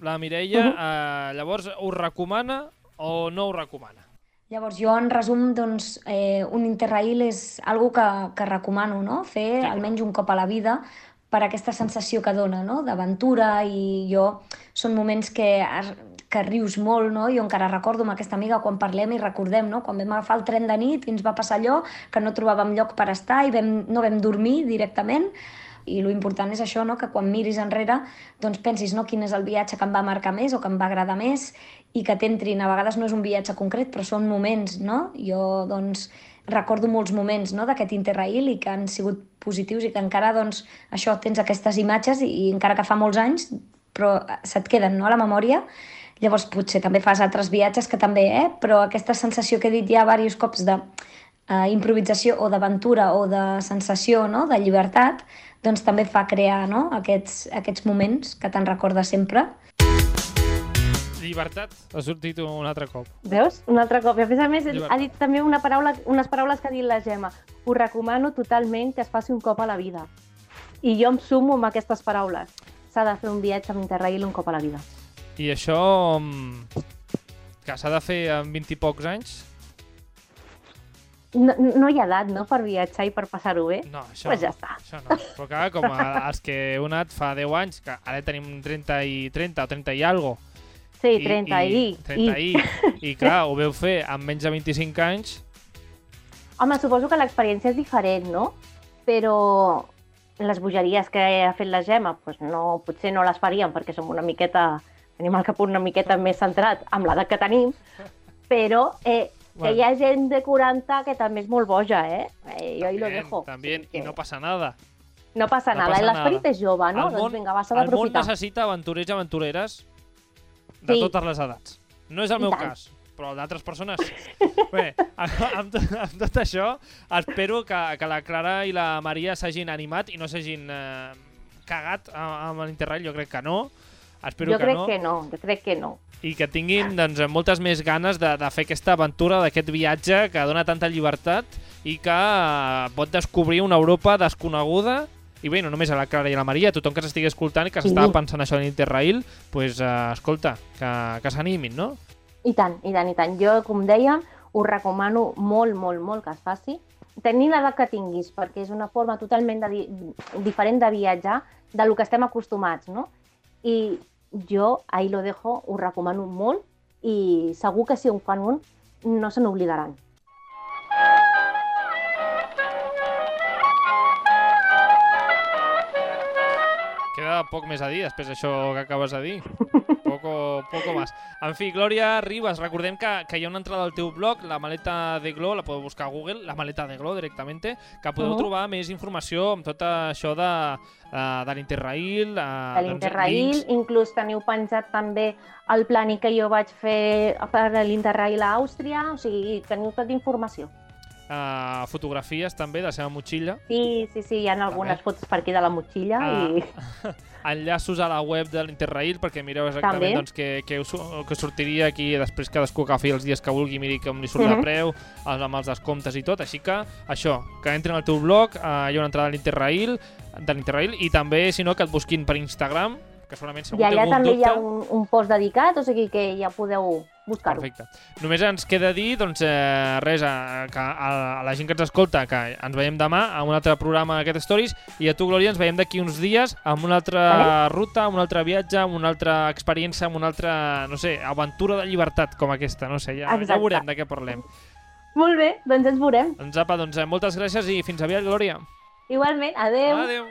la Mireia, Mhm. eh, llavors, ho recomana o no ho recomana? Llavors, jo, en resum, doncs, eh, un interrail és algo que, que recomano, no? Fer Sí. almenys un cop a la vida per aquesta sensació que dona, no? D'aventura i jo... Són moments que, que rius molt, no? Jo encara recordo amb aquesta amiga quan parlem i recordem, no? Quan vam agafar el tren de nit i ens va passar allò, que no trobàvem lloc per estar i vam, no vam dormir directament, i lo important és això, no? que quan miris enrere doncs pensis no? quin és el viatge que em va marcar més o que em va agradar més i que t'entrin, a vegades no és un viatge concret però són moments, no? Jo doncs recordo molts moments no? d'aquest Interrail i que han sigut positius i que encara doncs això tens aquestes imatges i, i encara que fa molts anys però se't queden no? a la memòria Llavors potser també fas altres viatges que també, eh? però aquesta sensació que he dit ja diversos cops de eh, improvisació o d'aventura o de sensació, no? de llibertat, doncs també fa crear no? aquests, aquests moments que te'n recorda sempre. Llibertat ha sortit un altre cop. Veus? Un altre cop. I a més a més, Llibertat. ha dit també una paraula, unes paraules que ha dit la Gemma. Us recomano totalment que es faci un cop a la vida. I jo em sumo amb aquestes paraules. S'ha de fer un viatge amb Interrail un cop a la vida. I això... mm, que s'ha de fer amb 20 i pocs anys? No, no hi ha edat, no?, per viatjar i per passar-ho bé. No, això, Pues ja està. això no. Però clar, com a, els que heu anat fa 10 anys, que ara tenim 30 i 30 o 30 i algo, Sí, 30 i... i, 30 i, i clar, ho veu fer amb menys de 25 anys, Home, suposo que l'experiència és diferent, no? Però les bogeries que ha fet la Gemma, pues no, potser no les faríem perquè som una miqueta, tenim el cap una miqueta més centrat amb l'edat que tenim, però eh, que Bueno. hi ha gent de 40 que també és molt boja, eh? eh jo ahí lo dejo. También, Sí, i que no passa nada. no passa no nada, l'esperit és jove, no? el món, Doncs vinga, va, s'ha el món d'aprofitar. necessita aventurers i aventureres de Sí. totes les edats. No és el I meu tant. cas, però el d'altres persones. Bé, amb, amb, tot, amb tot això, espero que, que la Clara i la Maria s'hagin animat i no s'hagin eh, cagat amb, amb l'Interrail, jo crec que no. Espero Jo que crec no. que no, jo crec que no. I que tinguin doncs, moltes més ganes de, de fer aquesta aventura, d'aquest viatge que dona tanta llibertat i que eh, pot descobrir una Europa desconeguda i bé, no només a la Clara i a la Maria, tothom que s'estigui escoltant i que Sí. s'estava pensant això en Interrail, pues, eh, escolta, que, que s'animin, no? I tant, i tant, i tant. Jo, com dèiem, us recomano molt, molt, molt que es faci. Tenint l'edat que tinguis, perquè és una forma totalment de, di- diferent de viatjar de lo que estem acostumats, no? I jo, ahí lo dejo, us recomano molt i segur que si ho fan un, no se n'oblidaran. Queda poc més a dir després d'això que acabes de dir. Poco, poco más. En fi, Glòria Ribas, recordem que, que hi ha una entrada al teu blog, la maleta de Glo, la podeu buscar a Google, la maleta de Glo directament, que podeu Mhm. trobar més informació amb tot això de, uh, de l'Interrail. Uh, De l'Interrail, inclús teniu penjat també el plani que jo vaig fer per l'Interrail a Àustria, o sigui, teniu tota informació. Uh, fotografies també de la seva motxilla, Sí, sí, sí, hi ha algunes També. fotos per aquí de la motxilla Ah, i enllaços a la web de l'Interrail perquè mireu exactament També. doncs, què, què, us, què sortiria aquí després cadascú agafi els dies que vulgui miri com li surt de Mhm. preu els, amb els descomptes i tot, així que això, que entrin al teu blog, eh, hi ha una entrada a l'Interrail de l'Interrail i també, si no, que et busquin per Instagram que segurament segur I allà té també hi ha un, un post dedicat, o sigui que ja podeu buscar-ho. Perfecte. Només ens queda dir, doncs, eh, res, a, que a, a la gent que ens escolta, que ens veiem demà a un altre programa d'aquest Stories, i a tu, Glòria, ens veiem d'aquí uns dies amb una altra Vale. ruta, amb un altre viatge, amb una altra experiència, amb una altra, no sé, aventura de llibertat com aquesta, no sé, ja, ja Exacte. veurem de què parlem. Molt bé, doncs ens veurem. Doncs apa, doncs, eh, moltes gràcies i fins aviat, Glòria. Igualment, adeu. Adéu.